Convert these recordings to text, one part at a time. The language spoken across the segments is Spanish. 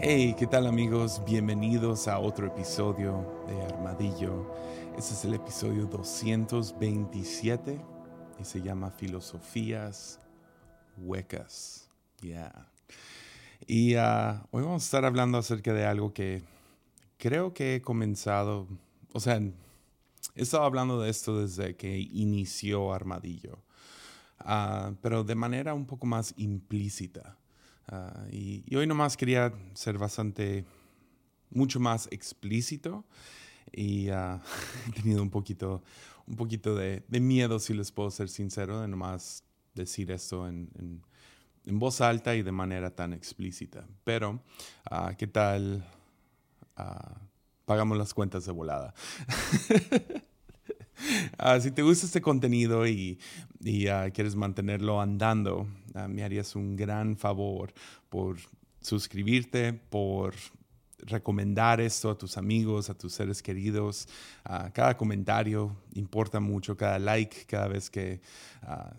Hey, ¿qué tal amigos? Bienvenidos a otro episodio de Armadillo. Este es el episodio 227 y se llama Filosofías Huecas. Yeah. Y ah, hoy vamos a estar hablando acerca de algo que creo que he comenzado, o sea, he estado hablando de esto desde que inició Armadillo, ah, pero de manera un poco más implícita. Ah, y, hoy nomás quería ser bastante, mucho más explícito y uh, he tenido un poquito, un poquito de, miedo, si les puedo ser sincero, de nomás decir esto en, en, voz alta y de manera tan explícita. Pero, uh, ¿qué tal? pagamos las cuentas de volada. Ah, si te gusta este contenido y, ah, quieres mantenerlo andando, ah, me harías un gran favor por suscribirte, por recomendar esto a tus amigos, a tus seres queridos. cada comentario importa mucho, cada like, cada vez que,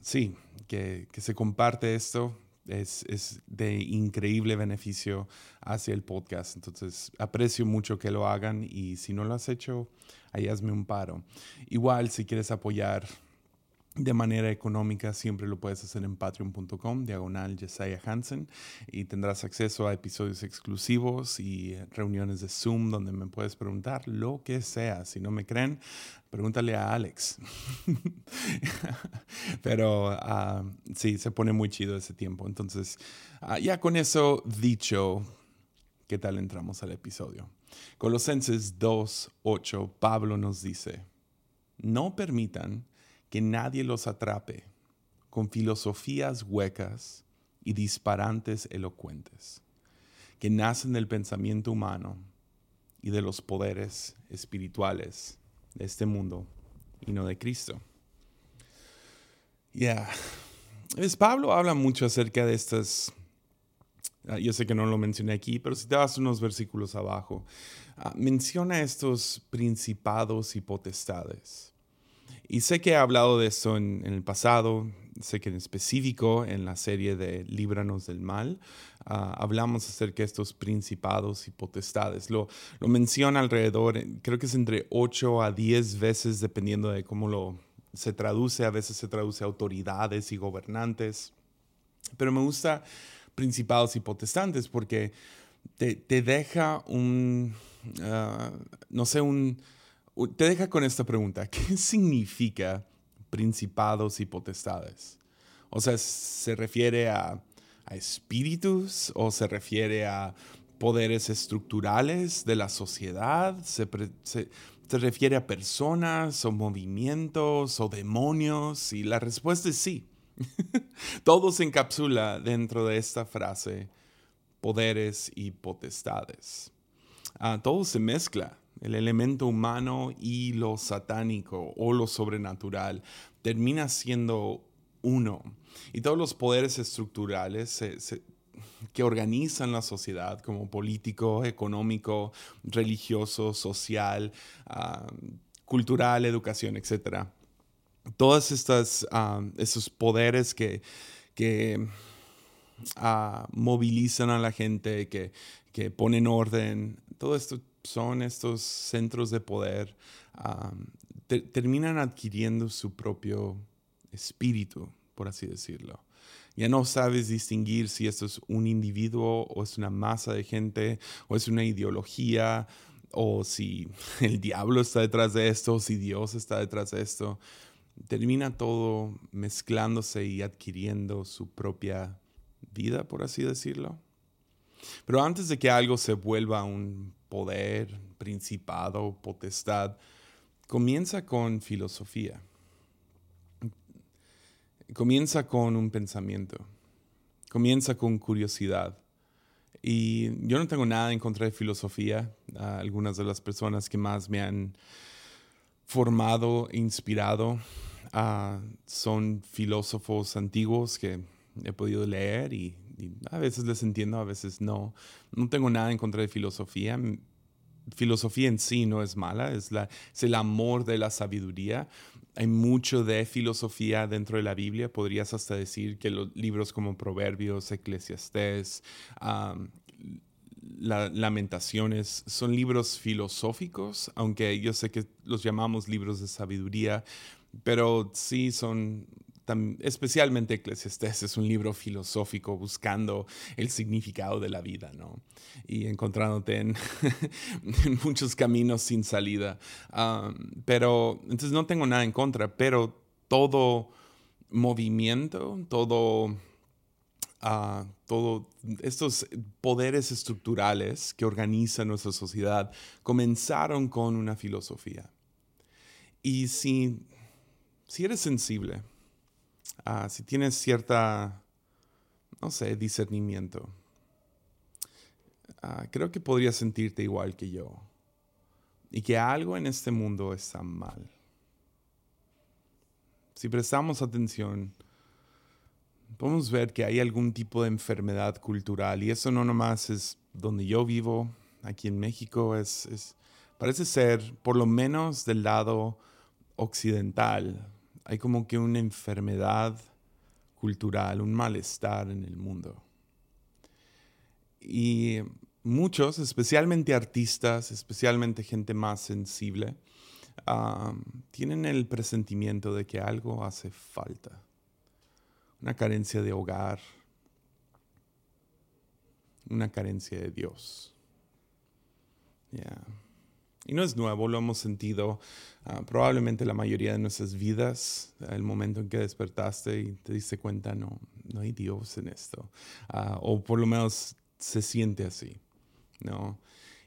sí, que, que, se comparte esto. Es, es, de increíble beneficio hacia el podcast. Entonces, aprecio mucho que lo hagan y si no lo has hecho, ahí hazme un paro. Igual, si quieres apoyar de manera económica, siempre lo puedes hacer en patreon.com, diagonal Jesiah Hansen, y tendrás acceso a episodios exclusivos y reuniones de Zoom donde me puedes preguntar lo que sea. Si no me creen, pregúntale a Alex. Pero uh, sí, se pone muy chido ese tiempo. Entonces, ah, ya con eso dicho, ¿qué tal entramos al episodio? Colosenses 2.8, Pablo nos dice, no permitan que nadie los atrape con filosofías huecas y disparantes elocuentes, que nacen del pensamiento humano y de los poderes espirituales de este mundo y no de Cristo. Ya, Pablo habla mucho acerca de estas Ah, yo sé que no lo mencioné aquí, pero si te vas unos versículos abajo, ah, menciona estos principados y potestades. Y sé que he hablado de esto en, el pasado, sé que en específico en la serie de Líbranos del Mal, ah, hablamos acerca de estos principados y potestades. Lo, lo menciona alrededor, creo que es entre 8 a 10 veces, dependiendo de cómo lo se traduce. A veces se traduce autoridades y gobernantes. Pero me gusta principados y protestantes, porque te, deja un, ah, no sé, un, te deja con esta pregunta, ¿qué significa principados y potestades? O sea, ¿se refiere a, espíritus o se refiere a poderes estructurales de la sociedad? ¿Se, se, se refiere a personas o movimientos o demonios? Y la respuesta es sí. Todo se encapsula dentro de esta frase, poderes y potestades. Ah, todo se mezcla, el elemento humano y lo satánico o lo sobrenatural termina siendo uno. Y todos los poderes estructurales que organizan la sociedad, como político, económico, religioso, social, ah, cultural, educación, etcétera, todos estos, esos poderes que, que ah, movilizan a la gente, que, que, ponen orden, todo esto son estos centros de poder, terminan adquiriendo su propio espíritu, por así decirlo. Ya no sabes distinguir si esto es un individuo o es una masa de gente o es una ideología o si el diablo está detrás de esto o si Dios está detrás de esto termina todo mezclándose y adquiriendo su propia vida, por así decirlo. Pero antes de que algo se vuelva un poder, principado, potestad, comienza con filosofía. Comienza con un pensamiento. Comienza con curiosidad. Y yo no tengo nada en contra de filosofía. algunas de las personas que más me han formado e inspirado Ah, son filósofos antiguos que he podido leer y, a veces les entiendo, a veces no. No tengo nada en contra de filosofía. Filosofía en sí no es mala, es, la, es el amor de la sabiduría. Hay mucho de filosofía dentro de la Biblia. Podrías hasta decir que los libros como Proverbios, Eclesiastés, Lamentaciones son libros filosóficos, aunque yo sé que los llamamos libros de sabiduría, pero sí son especialmente Eclesiastés es un libro filosófico buscando el significado de la vida, ¿no? Y encontrándote en, muchos caminos sin salida. pero, entonces no tengo nada en contra, pero todo movimiento, todo, uh, estos poderes estructurales que organizan nuestra sociedad comenzaron con una filosofía. Y si, si eres sensible, Si tienes cierta, no sé, discernimiento, ah, creo que podrías sentirte igual que yo y que algo en este mundo está mal. Si prestamos atención, podemos ver que hay algún tipo de enfermedad cultural y eso no nomás es donde yo vivo, aquí en México, es parece ser, por lo menos del lado occidental, hay como que una enfermedad cultural, un malestar en el mundo. Y muchos, especialmente artistas, especialmente gente más sensible, tienen el presentimiento de que algo hace falta. Una carencia de hogar, una carencia de Dios. Y no es nuevo, lo hemos sentido ah, probablemente la mayoría de nuestras vidas, el momento en que despertaste y te diste cuenta, no, no hay Dios en esto. Ah, o por lo menos se siente así, ¿no?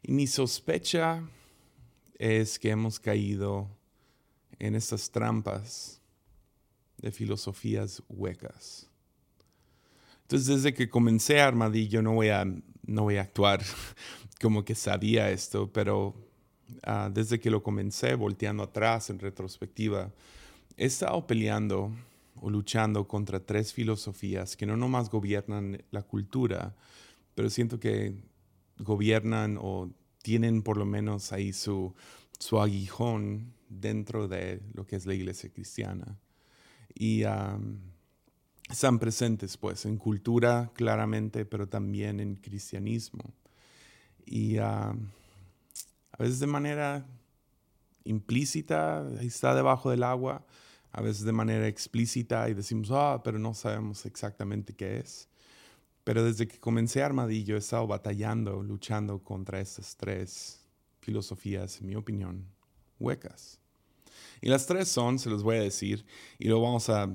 Y mi sospecha es que hemos caído en estas trampas de filosofías huecas. Entonces, desde que comencé Armadillo, no voy a, no voy a actuar como que sabía esto, pero Ah, desde que lo comencé, volteando atrás en retrospectiva, he estado peleando o luchando contra tres filosofías que no nomás gobiernan la cultura, pero siento que gobiernan o tienen por lo menos ahí su, su aguijón dentro de lo que es la iglesia cristiana. Y están presentes pues en cultura claramente, pero también en cristianismo. Y veces de manera implícita, está debajo del agua, a veces de manera explícita y decimos, ah, pero no sabemos exactamente qué es. Pero desde que comencé Armadillo he estado batallando, luchando contra estas tres filosofías, en mi opinión, huecas. Y las tres son, se los voy a decir, y lo vamos a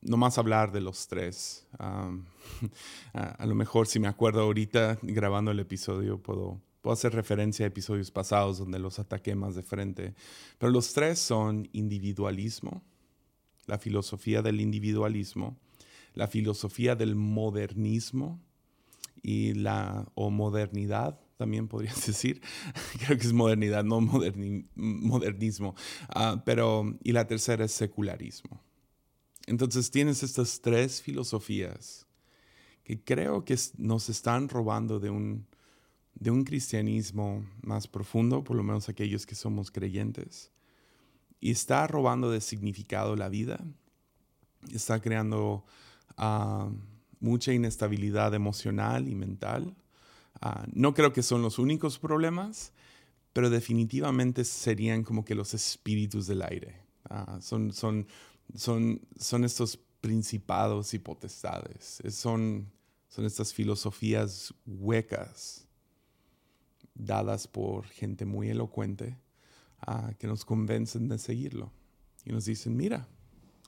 nomás hablar de los tres. a, a, lo mejor si me acuerdo ahorita grabando el episodio puedo Puedo hacer referencia a episodios pasados donde los ataqué más de frente. Pero los tres son individualismo, la filosofía del individualismo, la filosofía del modernismo y la o modernidad también podrías decir. Creo que es modernidad, no modernismo. Ah, pero, y la tercera es secularismo. Entonces tienes estas tres filosofías que creo que nos están robando de un, de un cristianismo más profundo, por lo menos aquellos que somos creyentes, y está robando de significado la vida, está creando ah, mucha inestabilidad emocional y mental. Ah, no creo que son los únicos problemas, pero definitivamente serían como que los espíritus del aire. Ah, son, son, son, son estos principados y potestades, son, son estas filosofías huecas dadas por gente muy elocuente ah, que nos convencen de seguirlo. Y nos dicen, mira,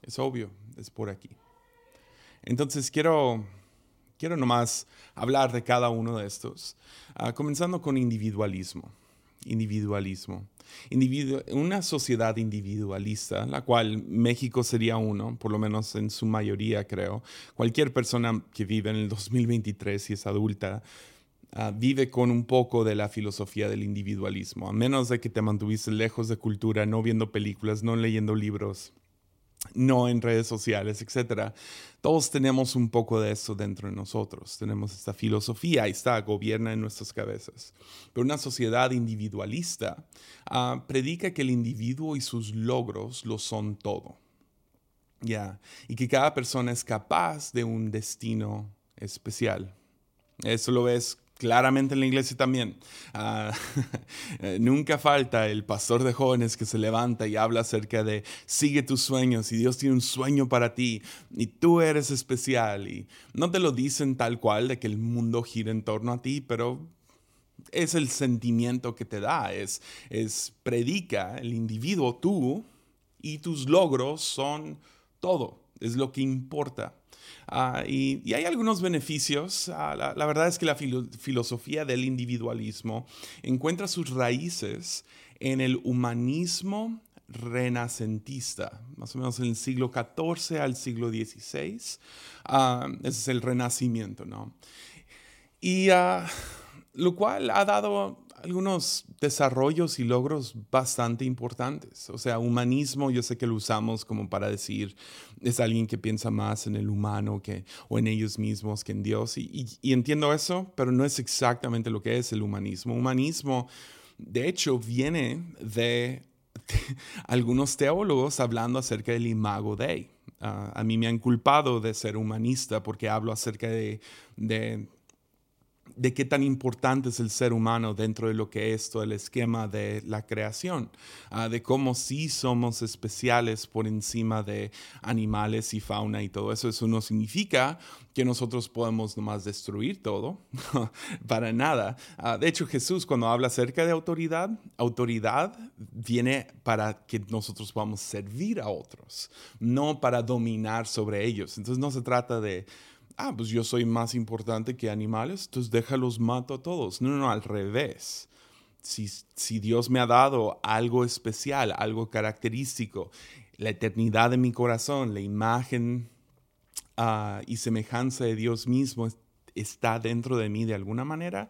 es obvio, es por aquí. Entonces quiero, quiero nomás hablar de cada uno de estos, ah, comenzando con individualismo. Individualismo. una sociedad individualista, la cual México sería uno, por lo menos en su mayoría creo. Cualquier persona que vive en el 2023 y es adulta Ah, vive con un poco de la filosofía del individualismo, a menos de que te mantuviste lejos de cultura, no viendo películas, no leyendo libros, no en redes sociales, etc. Todos tenemos un poco de eso dentro de nosotros. Tenemos esta filosofía, ahí está, gobierna en nuestras cabezas. Pero una sociedad individualista ah, predica que el individuo y sus logros lo son todo. Ya, y que cada persona es capaz de un destino especial. Eso lo ves claramente en la iglesia también. Ah, nunca falta el pastor de jóvenes que se levanta y habla acerca de sigue tus sueños y Dios tiene un sueño para ti y tú eres especial. Y no te lo dicen tal cual de que el mundo gira en torno a ti, pero es el sentimiento que te da, es, es predica el individuo, tú y tus logros son todo, es lo que importa. Ah, y, hay algunos beneficios. Ah, la, verdad es que la filosofía del individualismo encuentra sus raíces en el humanismo renacentista, más o menos en el siglo XIV al siglo XVI. Ah, ese es el renacimiento, ¿no? Y lo cual ha dado algunos desarrollos y logros bastante importantes. O sea, humanismo, yo sé que lo usamos como para decir, es alguien que piensa más en el humano que, o en ellos mismos que en Dios. Y, entiendo eso, pero no es exactamente lo que es el humanismo. Humanismo, de hecho, viene de, algunos teólogos hablando acerca del imago Dei. Ah, a mí me han culpado de ser humanista porque hablo acerca de de qué tan importante es el ser humano dentro de lo que es todo el esquema de la creación, ah, de cómo sí somos especiales por encima de animales y fauna y todo eso. Eso no significa que nosotros podemos nomás destruir todo, para nada. Ah, de hecho, Jesús cuando habla acerca de autoridad, autoridad viene para que nosotros podamos servir a otros, no para dominar sobre ellos. Entonces no se trata de ah, pues yo soy más importante que animales, entonces déjalos mato a todos. No, no, al revés. Si, si Dios me ha dado algo especial, algo característico, la eternidad de mi corazón, la imagen ah, y semejanza de Dios mismo está dentro de mí de alguna manera,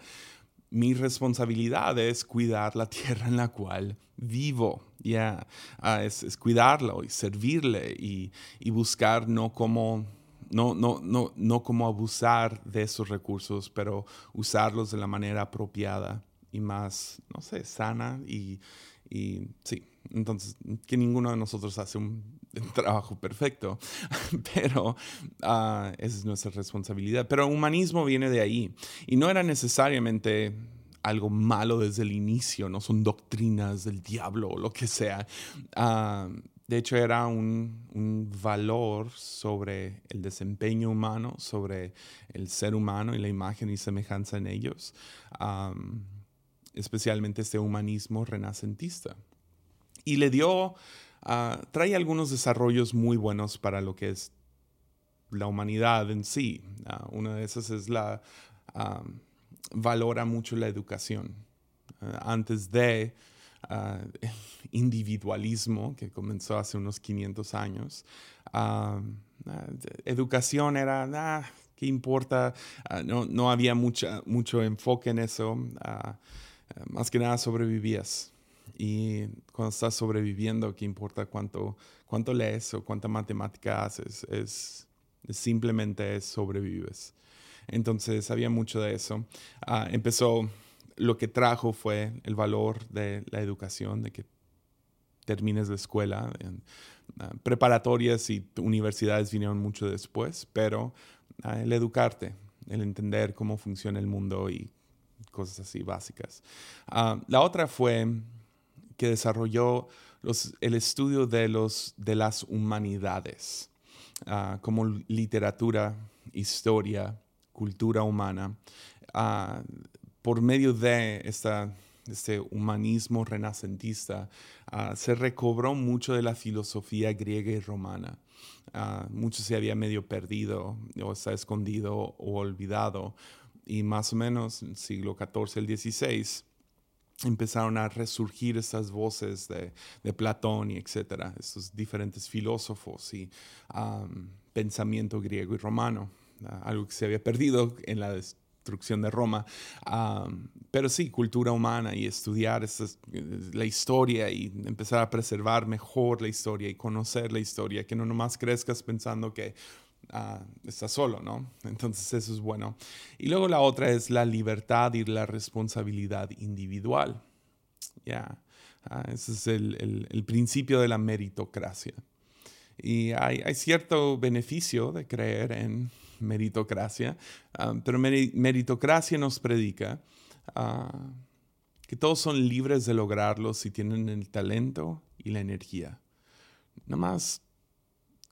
mi responsabilidad es cuidar la tierra en la cual vivo. Ya, ah, es, cuidarlo y servirle y, y buscar no como no, no, no, no como abusar de esos recursos, pero usarlos de la manera apropiada y más, no sé, sana y, y sí. Entonces, que ninguno de nosotros hace un trabajo perfecto, pero uh, esa es nuestra responsabilidad. Pero humanismo viene de ahí y no era necesariamente algo malo desde el inicio, no son doctrinas del diablo o lo que sea. Uh, de hecho, era un, valor sobre el desempeño humano, sobre el ser humano y la imagen y semejanza en ellos, especialmente este humanismo renacentista. Y le dio, ah, trae algunos desarrollos muy buenos para lo que es la humanidad en sí. Uh, una de esas es la, valora mucho la educación. Ah, antes de Ah, individualismo que comenzó hace unos 500 años. Ah, ah, educación era, ah, ¿qué importa? no, no, había mucha, mucho enfoque en eso. más que nada sobrevivías. Y cuando estás sobreviviendo, ¿qué importa cuánto, cuánto lees o cuánta matemática haces? Es, simplemente sobrevives. Entonces había mucho de eso. empezó lo que trajo fue el valor de la educación, de que termines la escuela. Ah, preparatorias y universidades vinieron mucho después, pero ah, el educarte, el entender cómo funciona el mundo y cosas así básicas. Ah, la otra fue que desarrolló el estudio de, los, de las humanidades, como literatura, historia, cultura humana por medio de esta, este humanismo renacentista, ah, se recobró mucho de la filosofía griega y romana. Uh, mucho se había medio perdido o está escondido o olvidado. Y más o menos en el siglo XIV al XVI empezaron a resurgir estas voces de, Platón y etcétera, estos diferentes filósofos y pensamiento griego y romano, ah, algo que se había perdido en la destrucción de Roma. pero sí, cultura humana y estudiar la historia y empezar a preservar mejor la historia y conocer la historia, que no nomás crezcas pensando que uh, estás solo, ¿no? Entonces eso es bueno. Y luego la otra es la libertad y la responsabilidad individual. Ya, ah, ese es el, principio de la meritocracia. Y hay, cierto beneficio de creer en meritocracia, ah, pero meritocracia nos predica ah, que todos son libres de lograrlo si tienen el talento y la energía. Nada más,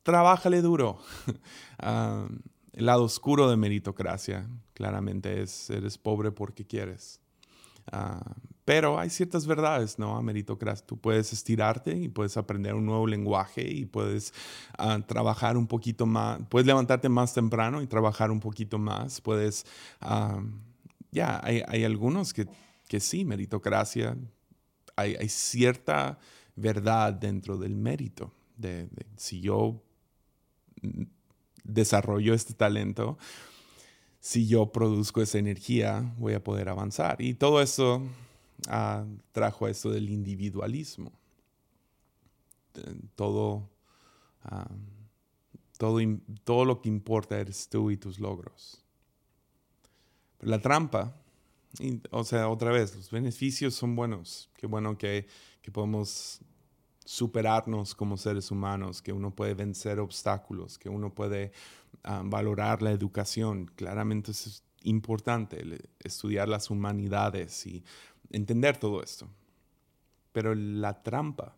trabájale duro. Ah, el lado oscuro de meritocracia, claramente, es eres pobre porque quieres. Pero hay ciertas verdades, ¿no? A meritocracia. Tú puedes estirarte y puedes aprender un nuevo lenguaje y puedes ah, trabajar un poquito más, puedes levantarte más temprano y trabajar un poquito más. Puedes, ah, ya, hay, hay, algunos que, que sí, meritocracia, hay, cierta verdad dentro del mérito. De, si yo desarrollo este talento, si yo produzco esa energía, voy a poder avanzar. Y todo eso ah, trajo esto del individualismo. Todo, ah, todo, todo lo que importa eres tú y tus logros. Pero la trampa, o sea, otra vez, los beneficios son buenos. Qué bueno que, que podemos superarnos como seres humanos, que uno puede vencer obstáculos, que uno puede ah, valorar la educación. Claramente es importante estudiar las humanidades y entender todo esto. Pero la trampa,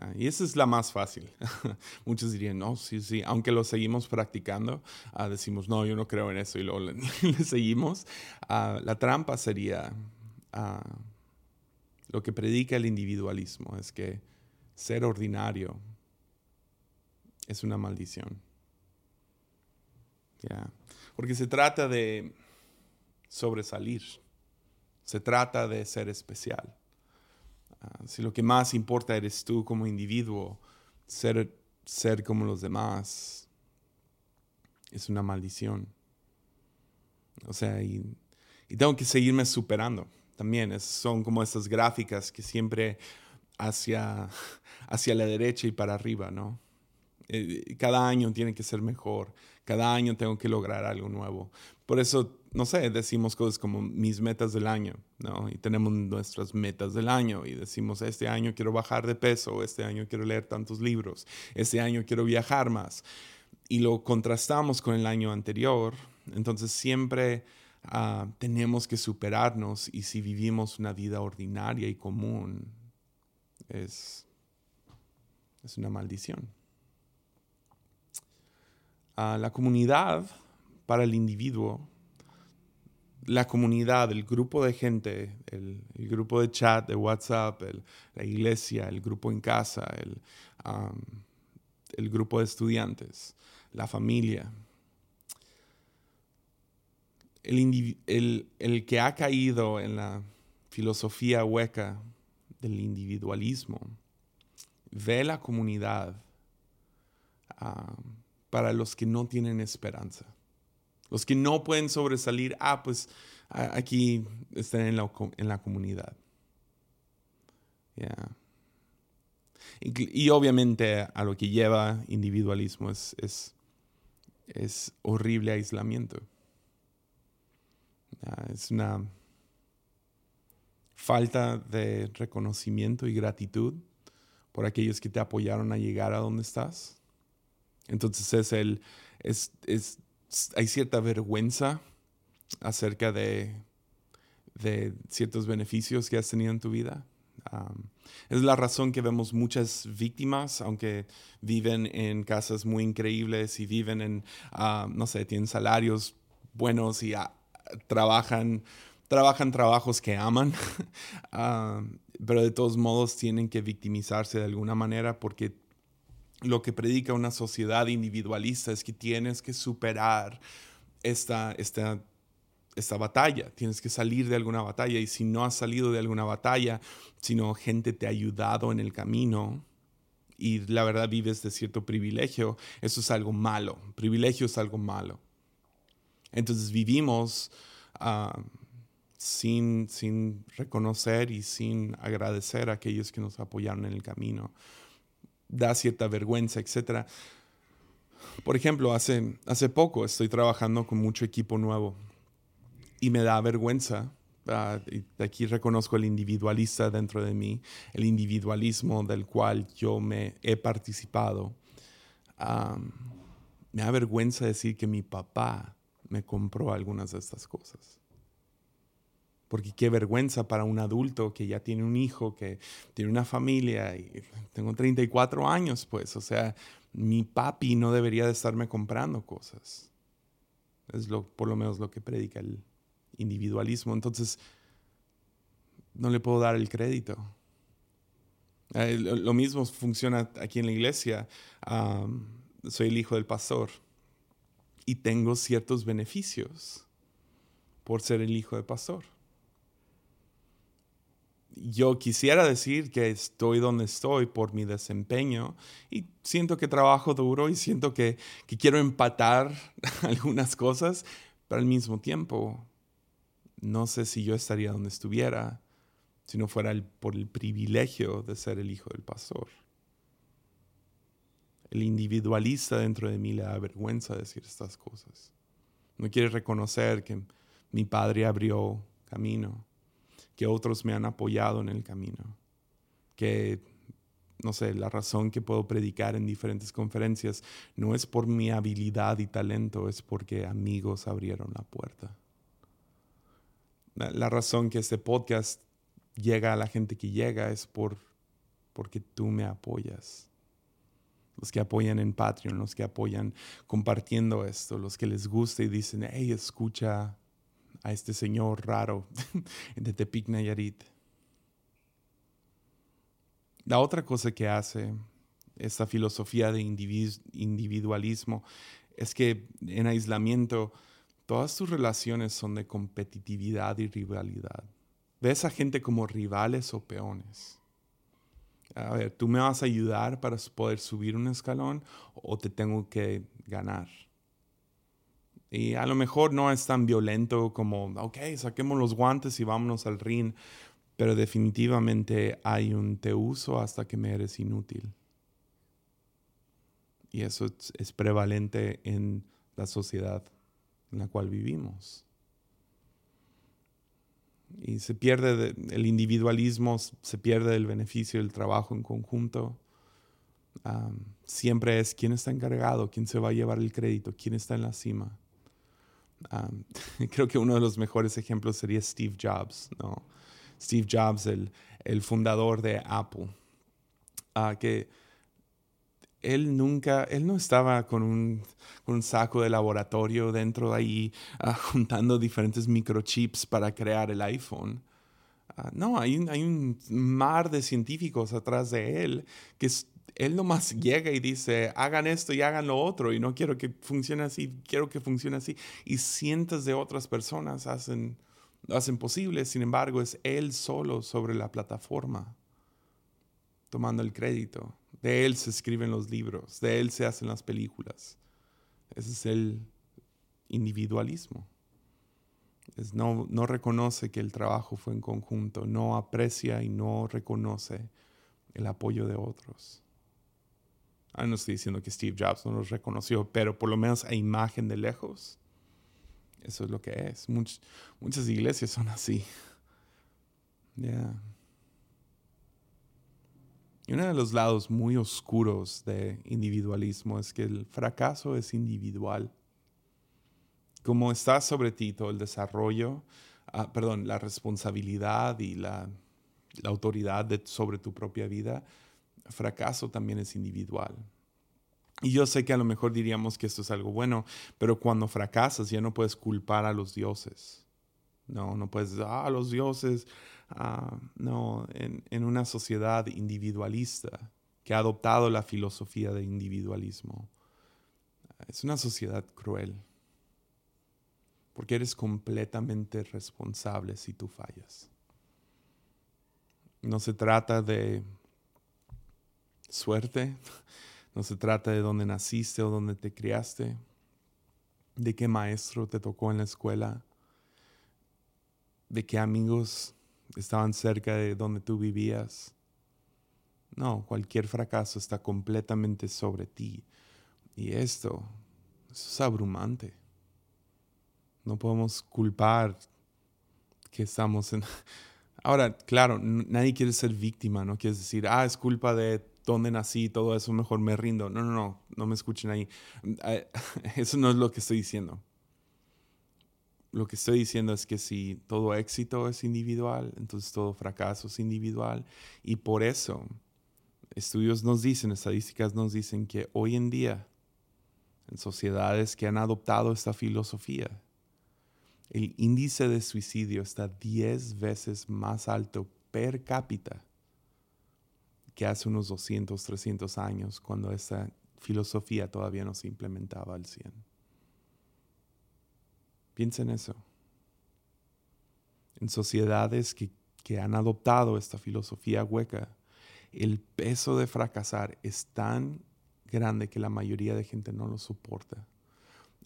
ah, y esa es la más fácil. Muchos dirían, no, sí, sí, aunque lo seguimos practicando, ah, decimos, no, yo no creo en eso y luego le, seguimos. la trampa sería lo que predica el individualismo, es que ser ordinario es una maldición. Porque se trata de sobresalir, se trata de ser especial. Ah, si lo que más importa eres tú como individuo, ser, ser como los demás es una maldición. O sea, y, tengo que seguirme superando. También son como estas gráficas que siempre hacia, hacia la derecha y para arriba, ¿no? Eh, cada año tiene que ser mejor, cada año tengo que lograr algo nuevo. Por eso, no sé, decimos cosas como mis metas del año, ¿no? Y tenemos nuestras metas del año y decimos, este año quiero bajar de peso, este año quiero leer tantos libros, este año quiero viajar más. Y lo contrastamos con el año anterior, entonces siempre ah, tenemos que superarnos y si vivimos una vida ordinaria y común, es, es una maldición. A la comunidad para el individuo, la comunidad, el grupo de gente, el, grupo de chat, de WhatsApp, la iglesia, el grupo en casa, el, el grupo de estudiantes, la familia. El, el, el, que ha caído en la filosofía hueca del individualismo, ve la comunidad para los que no tienen esperanza. Los que no pueden sobresalir, ah, pues aquí están en la, en la comunidad. Y, obviamente a lo que lleva individualismo es, es, es horrible aislamiento. es una falta de reconocimiento y gratitud por aquellos que te apoyaron a llegar a donde estás. Entonces es el, es, es, hay cierta vergüenza acerca de, de ciertos beneficios que has tenido en tu vida. es la razón que vemos muchas víctimas, aunque viven en casas muy increíbles y viven en, no sé, tienen salarios buenos y ah, trabajan trabajan trabajos que aman, pero de todos modos tienen que victimizarse de alguna manera porque lo que predica una sociedad individualista es que tienes que superar esta, esta, esta batalla, tienes que salir de alguna batalla y si no has salido de alguna batalla, sino gente te ha ayudado en el camino, y la verdad vives de cierto privilegio, eso es algo malo. Privilegio es algo malo. Entonces vivimos uh, sin, sin reconocer y sin agradecer a aquellos que nos apoyaron en el camino. Da cierta vergüenza, etc. Por ejemplo, hace, hace poco estoy trabajando con mucho equipo nuevo y me da vergüenza. Uh, aquí reconozco el individualista dentro de mí, el individualismo del cual yo me he participado. me da vergüenza decir que mi papá me compró algunas de estas cosas. Porque qué vergüenza para un adulto que ya tiene un hijo, que tiene una familia, y tengo 34 años, pues, o sea, mi papi no debería de estarme comprando cosas. Es lo, por lo menos lo que predica el individualismo. Entonces, no le puedo dar el crédito. Eh, lo mismo funciona aquí en la iglesia. soy el hijo del pastor y tengo ciertos beneficios por ser el hijo del pastor. Yo quisiera decir que estoy donde estoy por mi desempeño y siento que trabajo duro y siento que, que quiero empatar algunas cosas, pero al mismo tiempo no sé si yo estaría donde estuviera si no fuera por el privilegio de ser el hijo del pastor. El individualista dentro de mí le da vergüenza decir estas cosas. No quiere reconocer que mi padre abrió camino, que otros me han apoyado en el camino, que, no sé, la razón que puedo predicar en diferentes conferencias no es por mi habilidad y talento, es porque amigos abrieron la puerta. La, razón que este podcast llega a la gente que llega es por, porque tú me apoyas. Los que apoyan en Patreon, los que apoyan compartiendo esto, los que les gusta y dicen, hey, escucha a este señor raro de Tepic Nayarit. La otra cosa que hace esta filosofía de individualismo es que en aislamiento todas tus relaciones son de competitividad y rivalidad. Ves a gente como rivales o peones. A ver, ¿tú me vas a ayudar para poder subir un escalón o te tengo que ganar? Y a lo mejor no es tan violento como, ok, saquemos los guantes y vámonos al ring, pero definitivamente hay un te uso hasta que me eres inútil. Y eso es prevalente en la sociedad en la cual vivimos y se pierde el individualismo, se pierde el beneficio del trabajo en conjunto. siempre es quién está encargado, quién se va a llevar el crédito, quién está en la cima. creo que uno de los mejores ejemplos sería Steve Jobs, ¿no? Steve Jobs, el, el fundador de Apple, uh, que él nunca, él no estaba con un, saco de laboratorio dentro de ahí ah, juntando diferentes microchips para crear el iPhone. Ah, no, hay un, hay un mar de científicos atrás de él que él nomás llega y dice, hagan esto y hagan lo otro y no quiero que funcione así, quiero que funcione así. Y cientos de otras personas hacen, lo hacen posible, sin embargo es él solo sobre la plataforma, tomando el crédito. De Él se escriben los libros, de Él se hacen las películas. Ese es el individualismo. no, no reconoce que el trabajo fue en conjunto, no aprecia y no reconoce el apoyo de otros. Ah, no estoy diciendo que Steve Jobs no los reconoció, pero por lo menos a imagen de lejos, eso es lo que es. muchas iglesias son así. Yeah. Y uno de los lados muy oscuros de individualismo es que el fracaso es individual. Como está sobre ti todo el desarrollo, ah, perdón, la responsabilidad y la, autoridad sobre tu propia vida, fracaso también es individual. Y yo sé que a lo mejor diríamos que esto es algo bueno, pero cuando fracasas ya no puedes culpar a los dioses. No, no puedes ah, los dioses Ah, no, en, una sociedad individualista que ha adoptado la filosofía de individualismo. Es una sociedad cruel, porque eres completamente responsable si tú fallas. No se trata de suerte, no se trata de dónde naciste o dónde te criaste, de qué maestro te tocó en la escuela, de qué amigos estaban cerca de donde tú vivías. No, cualquier fracaso está completamente sobre ti. Y esto, es abrumante. No podemos culpar que estamos en... Ahora, claro, nadie quiere ser víctima, no quieres decir, ah, es culpa de dónde nací, todo eso, mejor me rindo. No, no, no, no me escuchen ahí. Eso no es lo que estoy diciendo. Lo que estoy diciendo es que si todo éxito es individual, entonces todo fracaso es individual. Y por eso, estudios nos dicen, estadísticas nos dicen que hoy en día, en sociedades que han adoptado esta filosofía, el índice de suicidio está 10 veces más alto per cápita que hace unos 200, 300 años, cuando esa filosofía todavía no se implementaba al 100. Piensa en eso. En sociedades que, que han adoptado esta filosofía hueca, el peso de fracasar es tan grande que la mayoría de gente no lo soporta.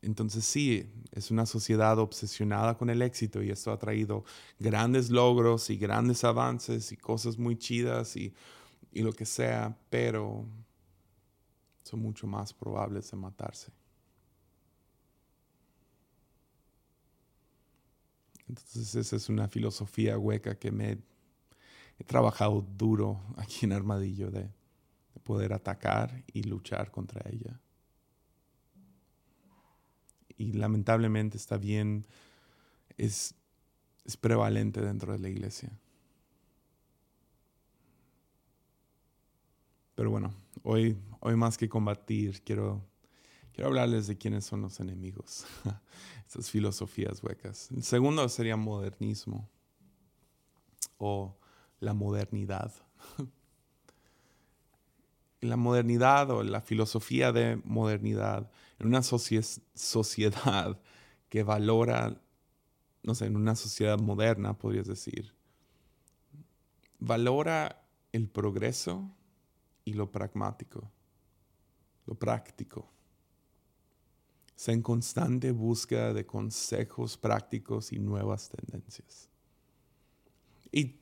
Entonces sí, es una sociedad obsesionada con el éxito y esto ha traído grandes logros y grandes avances y cosas muy chidas y, y lo que sea, pero son mucho más probables de matarse. Entonces esa es una filosofía hueca que me he trabajado duro aquí en Armadillo de, de poder atacar y luchar contra ella y lamentablemente está bien, es, es prevalente dentro de la iglesia. Pero bueno, hoy, hoy más que combatir, quiero, quiero hablarles de quiénes son los enemigos, estas filosofías huecas. El segundo sería modernismo o la modernidad. la modernidad o la filosofía de modernidad en una sociedad que valora, no sé, en una sociedad moderna, podrías decir, valora el progreso y lo pragmático, lo práctico. Está en constante búsqueda de consejos prácticos y nuevas tendencias. Y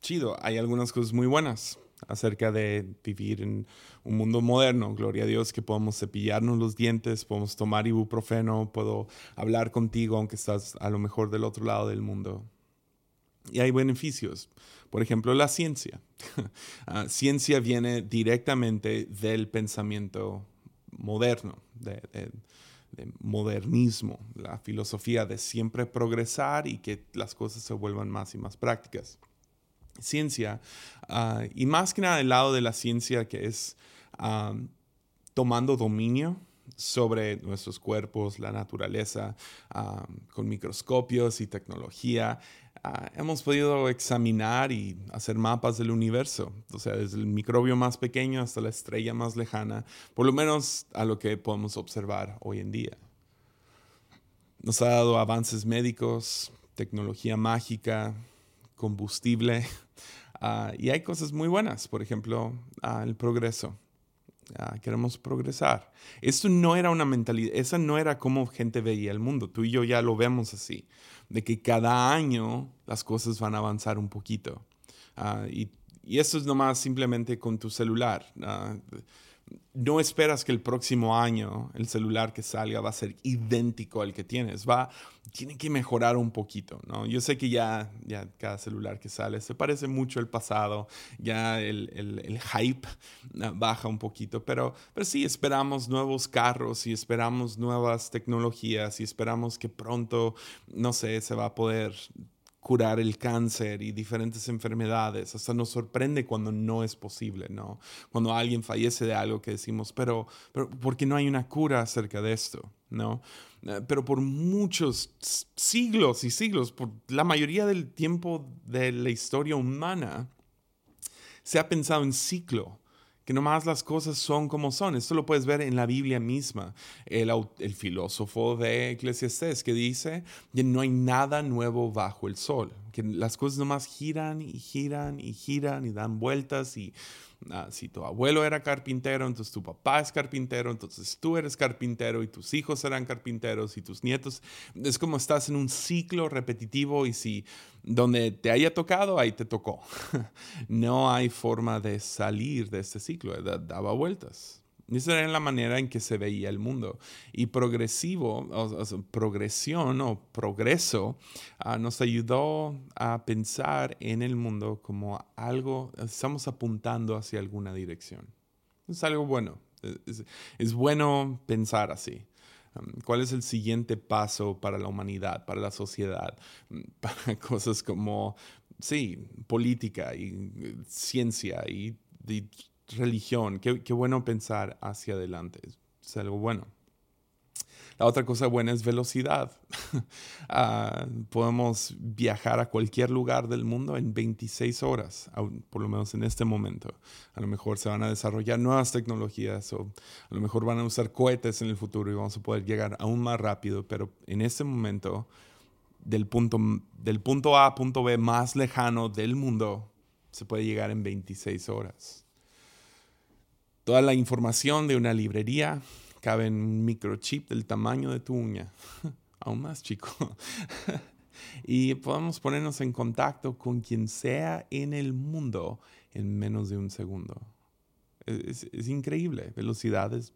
chido, hay algunas cosas muy buenas acerca de vivir en un mundo moderno. Gloria a Dios que podemos cepillarnos los dientes, podemos tomar ibuprofeno, puedo hablar contigo aunque estás a lo mejor del otro lado del mundo. Y hay beneficios. Por ejemplo, la ciencia. Ah, ciencia viene directamente del pensamiento moderno, de, de modernismo, la filosofía de siempre progresar y que las cosas se vuelvan más y más prácticas ciencia, ah, y más que nada el lado de la ciencia que es ah, tomando dominio sobre nuestros cuerpos, la naturaleza, con microscopios y tecnología. Hemos podido examinar y hacer mapas del universo, o sea, desde el microbio más pequeño hasta la estrella más lejana, por lo menos a lo que podemos observar hoy en día. Nos ha dado avances médicos, tecnología mágica, combustible. Ah, y hay cosas muy buenas, por ejemplo, ah, el progreso. Ah, queremos progresar. Esto no era una mentalidad, esa no era como gente veía el mundo. Tú y yo ya lo vemos así, de que cada año las cosas van a avanzar un poquito. y, y, eso es nomás simplemente con tu celular no esperas que el próximo año el celular que salga va a ser idéntico al que tienes. Va, tiene que mejorar un poquito, ¿no? Yo sé que ya, ya cada celular que sale se parece mucho al pasado, ya el, el, hype ah, baja un poquito, pero, pero sí esperamos nuevos carros y esperamos nuevas tecnologías y esperamos que pronto, no sé, se va a poder curar el cáncer y diferentes enfermedades. Hasta nos sorprende cuando no es posible, ¿no? Cuando alguien fallece de algo que decimos, pero, pero ¿por qué no hay una cura acerca de esto? ¿No? Eh, pero por muchos siglos y siglos, por la mayoría del tiempo de la historia humana, se ha pensado en ciclo que nomás las cosas son como son. Esto lo puedes ver en la Biblia misma. El, el filósofo de Eclesiastés que dice que no hay nada nuevo bajo el sol, que las cosas nomás giran y giran y giran y dan vueltas y Ah, si tu abuelo era carpintero, entonces tu papá es carpintero, entonces tú eres carpintero y tus hijos serán carpinteros y tus nietos. Es como estás en un ciclo repetitivo y si donde te haya tocado, ahí te tocó. no hay forma de salir de este ciclo, daba vueltas. Esa era la manera en que se veía el mundo. Y progresivo, o, progresión o progreso ah, nos ayudó a pensar en el mundo como algo, estamos apuntando hacia alguna dirección. Es algo bueno. Es, bueno pensar así. Um, ¿Cuál es el siguiente paso para la humanidad, para la sociedad, para cosas como, sí, política y eh, ciencia y religión. Qué, bueno pensar hacia adelante. Es, algo bueno. La otra cosa buena es velocidad. Ah, podemos viajar a cualquier lugar del mundo en 26 horas, por lo menos en este momento. A lo mejor se van a desarrollar nuevas tecnologías o a lo mejor van a usar cohetes en el futuro y vamos a poder llegar aún más rápido, pero en este momento, del punto, del punto A a punto B más lejano del mundo, se puede llegar en 26 horas. Toda la información de una librería cabe en un microchip del tamaño de tu uña, aún más chico. y podemos ponernos en contacto con quien sea en el mundo en menos de un segundo. Es, increíble, velocidades.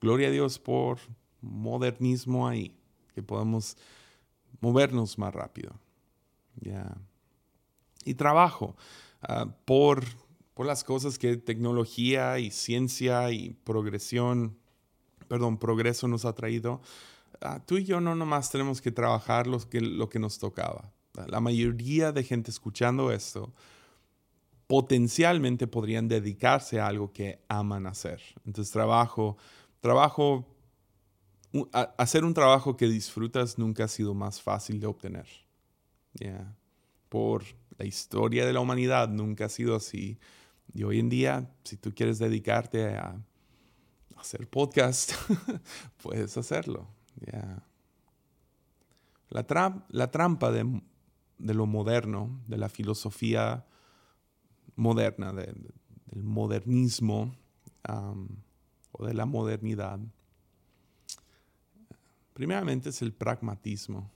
Gloria a Dios por modernismo ahí, que podemos movernos más rápido. Y trabajo ah, por por las cosas que tecnología y ciencia y progresión, perdón, progreso nos ha traído, ah, tú y yo no nomás tenemos que trabajar lo que, lo que nos tocaba. La mayoría de gente escuchando esto potencialmente podrían dedicarse a algo que aman hacer. Entonces, trabajo, trabajo, hacer un trabajo que disfrutas nunca ha sido más fácil de obtener. Por la historia de la humanidad nunca ha sido así. Y hoy en día, si tú quieres dedicarte a hacer podcast, puedes hacerlo. La, la, trampa de, lo moderno, de la filosofía moderna, del modernismo o de la modernidad, primeramente es el pragmatismo.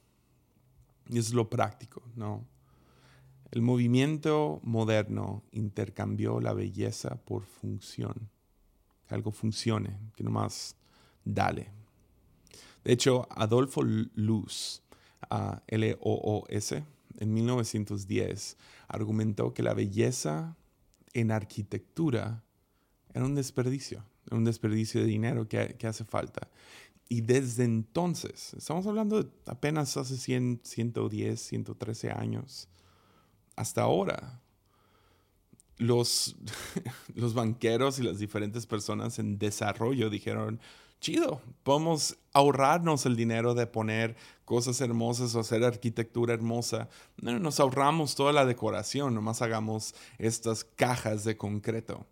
Y es lo práctico, ¿no? El movimiento moderno intercambió la belleza por función. Que algo funcione, que nomás dale. De hecho, Adolfo Luz, L-O-O-S, en 1910, argumentó que la belleza en arquitectura era un desperdicio, un desperdicio de dinero que, que, hace falta. Y desde entonces, estamos hablando de apenas hace 100, 110, 113 años, hasta ahora, los, los banqueros y las diferentes personas en desarrollo dijeron, chido, podemos ahorrarnos el dinero de poner cosas hermosas o hacer arquitectura hermosa. No, nos ahorramos toda la decoración, nomás hagamos estas cajas de concreto.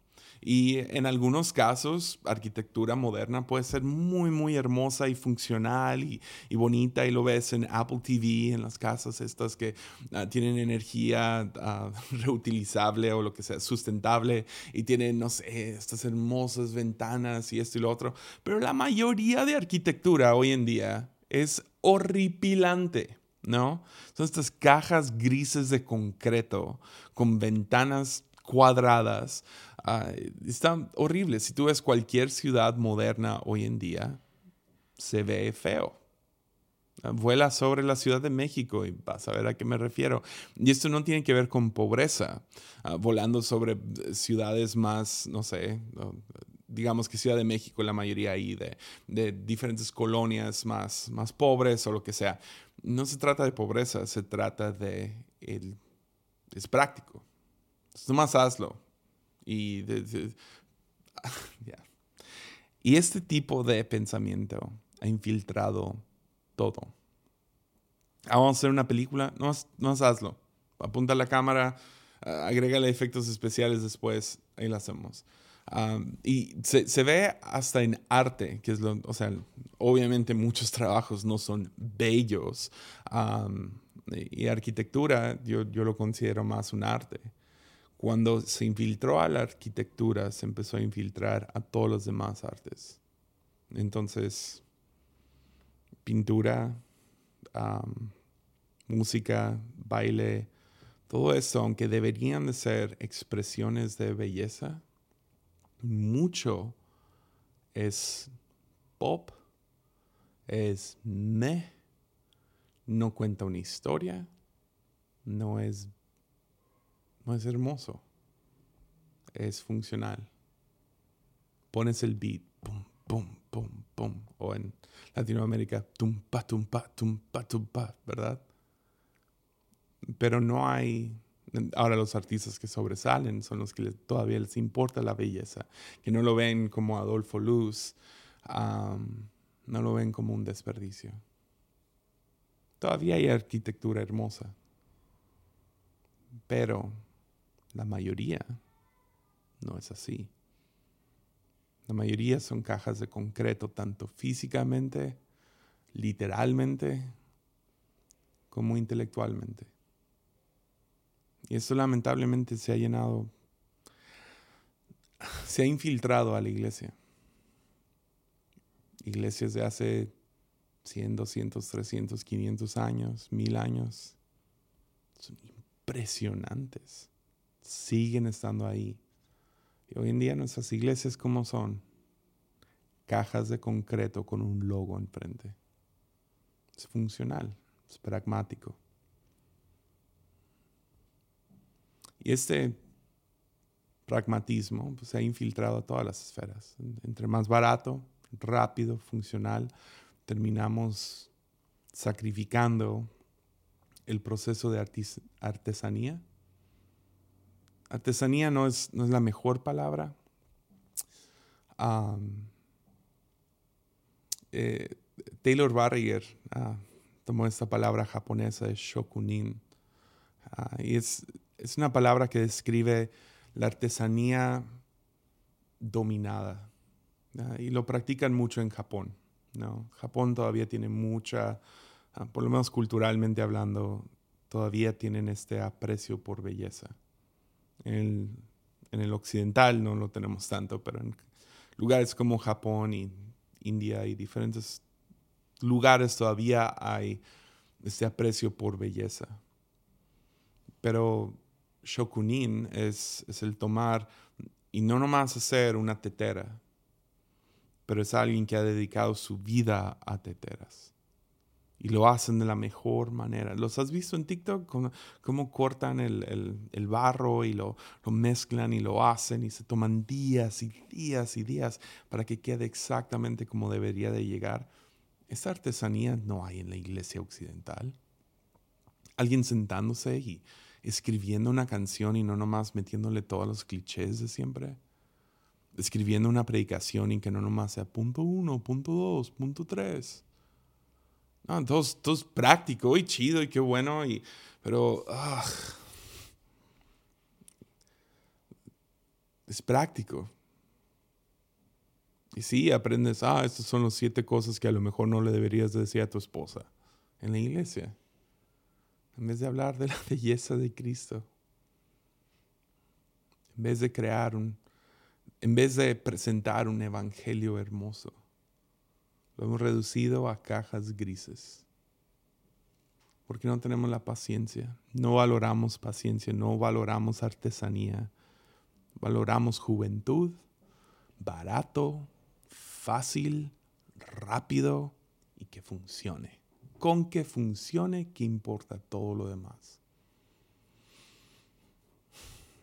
Y en algunos casos, arquitectura moderna puede ser muy, muy hermosa y funcional y, bonita. Y lo ves en Apple TV, en las casas estas que ah, tienen energía ah, reutilizable o lo que sea, sustentable. Y tienen, no sé, estas hermosas ventanas y esto y lo otro. Pero la mayoría de arquitectura hoy en día es horripilante. ¿no? Son estas cajas grises de concreto con ventanas cuadradas. Ah, está horrible. Si tú ves cualquier ciudad moderna hoy en día, se ve feo. Vuela sobre la Ciudad de México y vas a ver a qué me refiero. Y esto no tiene que ver con pobreza. Ah, volando sobre eh, ciudades más, no sé, digamos que Ciudad de México, la mayoría ahí de, de, diferentes colonias más, más pobres o lo que sea. No se trata de pobreza, se trata de... El, es práctico. Nomás hazlo. Y, y este tipo de pensamiento ha infiltrado todo. Ah, vamos a hacer una película, no más hazlo. Apunta la cámara, uh, agrégale efectos especiales después, ahí lo hacemos. y se, ve hasta en arte, que es lo, o sea, obviamente muchos trabajos no son bellos. y arquitectura, yo, yo lo considero más un arte. Cuando se infiltró a la arquitectura, se empezó a infiltrar a todos los demás artes. Entonces, pintura, música, baile, todo eso, aunque deberían de ser expresiones de belleza, mucho es pop, es me, no cuenta una historia, no es, no es hermoso, es funcional. Pones el beat, pum, pum, pum, pum, o en Latinoamérica, tumpa, tumpa, tumpa, tumpa, ¿verdad? Pero no hay, ahora los artistas que sobresalen son los que todavía les importa la belleza, que no lo ven como Adolfo Luz, no lo ven como un desperdicio. Todavía hay arquitectura hermosa, pero la mayoría no es así. La mayoría son cajas de concreto, tanto físicamente, literalmente, como intelectualmente. Y eso lamentablemente se ha llenado, se ha infiltrado a la iglesia. Iglesias de hace 100, 200, 300, 500 años, mil años, son impresionantes. Siguen estando ahí. Y hoy en día nuestras iglesias, ¿cómo son? Cajas de concreto con un logo enfrente. Es funcional, es pragmático. Y este pragmatismo pues, se ha infiltrado a todas las esferas. Entre más barato, rápido, funcional, terminamos sacrificando el proceso de artesanía. Artesanía no es, no es la mejor palabra. Eh, Taylor Barrier ah, tomó esta palabra japonesa de shokunin. Ah, y es, es una palabra que describe la artesanía dominada. y lo practican mucho en Japón. Japón todavía tiene mucha, ah, por lo menos culturalmente hablando, todavía tienen este aprecio por belleza. En el, occidental no lo tenemos tanto, pero en lugares como Japón y India y diferentes lugares todavía hay este aprecio por belleza. Pero shokunin es, es el tomar y no nomás hacer una tetera, pero es alguien que ha dedicado su vida a teteras. Y lo hacen de la mejor manera. ¿Los has visto en TikTok? Cómo, cortan el, barro y lo, lo, mezclan y lo hacen y se toman días y días y días para que quede exactamente como debería de llegar. Esa artesanía no hay en la iglesia occidental. Alguien sentándose y escribiendo una canción y no nomás metiéndole todos los clichés de siempre escribiendo una predicación y que no nomás sea punto uno, punto dos, punto tres. No, todo, es práctico y chido y qué bueno, y, pero ah, es práctico. Y sí, aprendes, ah, estas son las siete cosas que a lo mejor no le deberías decir a tu esposa en la iglesia. En vez de hablar de la belleza de Cristo. En vez de crear un, en vez de presentar un evangelio hermoso, hemos reducido a cajas grises. Porque no tenemos la paciencia, no valoramos paciencia, no valoramos artesanía, valoramos juventud, barato, fácil, rápido y que funcione. Con que funcione, ¿qué importa todo lo demás?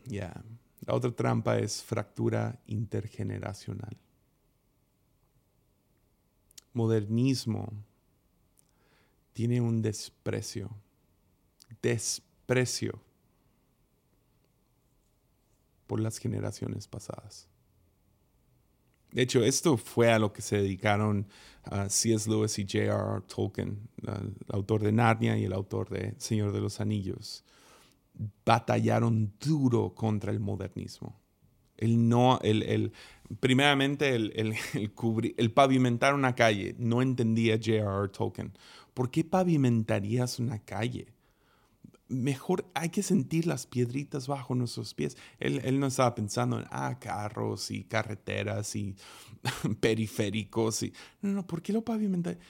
Ya. La otra trampa es fractura intergeneracional. Modernismo tiene un desprecio, desprecio por las generaciones pasadas. De hecho, esto fue a lo que se dedicaron C.S. Lewis y J.R.R. Tolkien, el autor de Narnia y el autor de Señor de los Anillos batallaron duro contra el modernismo. El no, el, el primeramente el, el, el, pavimentar una calle, no entendía J.R.R. Tolkien. ¿Por qué pavimentarías una calle? Mejor hay que sentir las piedritas bajo nuestros pies. Él, él no estaba pensando en ah, carros y carreteras y periféricos. Y, no, no, ¿por qué lo pavimentarías?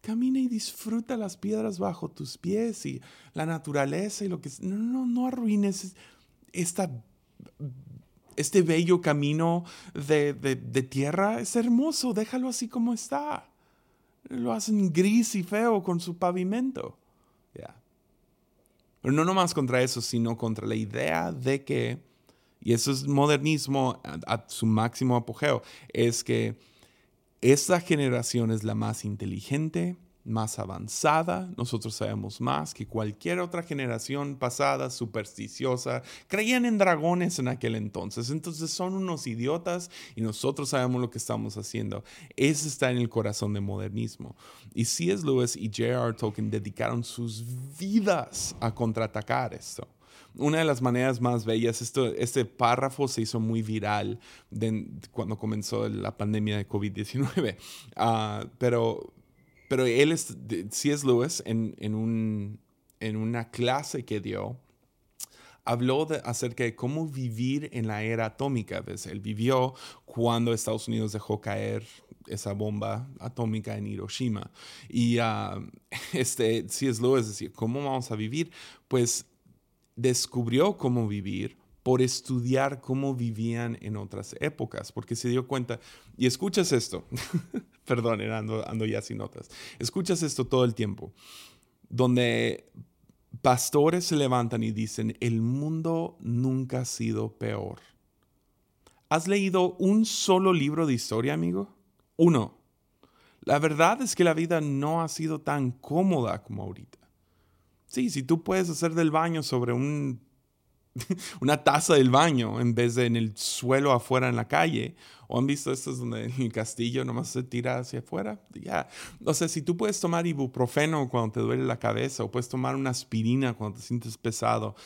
camina y disfruta las piedras bajo tus pies y la naturaleza y lo que... No, no, no arruines esta, este bello camino de, tierra es hermoso, déjalo así como está. Lo hacen gris y feo con su pavimento. Pero no nomás contra eso, sino contra la idea de que, y eso es modernismo a su máximo apogeo, es que esta generación es la más inteligente, más avanzada, nosotros sabemos más que cualquier otra generación pasada, supersticiosa, creían en dragones en aquel entonces, entonces son unos idiotas y nosotros sabemos lo que estamos haciendo. Eso está en el corazón del modernismo. Y C.S. Lewis y J.R. Tolkien dedicaron sus vidas a contraatacar esto una de las maneras más bellas, esto, este párrafo se hizo muy viral cuando comenzó la pandemia de COVID-19, ah, pero pero él es, C.S. Lewis, en, en, un, en una clase que dio, habló de, acerca de cómo vivir en la era atómica. Él vivió cuando Estados Unidos dejó caer esa bomba atómica en Hiroshima. Y uh, este, C.S. Lewis decía, ¿cómo vamos a vivir? Pues descubrió cómo vivir por estudiar cómo vivían en otras épocas, porque se dio cuenta, y escuchas esto, perdón, ando, ando ya sin notas, escuchas esto todo el tiempo, donde pastores se levantan y dicen, el mundo nunca ha sido peor. ¿Has leído un solo libro de historia, amigo? Uno. La verdad es que la vida no ha sido tan cómoda como ahorita. Sí, si tú puedes hacer del baño sobre un una taza del baño en vez de en el suelo afuera en la calle. ¿O han visto estos donde el castillo nomás se tira hacia afuera? Ya. O sea, si tú puedes tomar ibuprofeno cuando te duele la cabeza o puedes tomar una aspirina cuando te sientes pesado,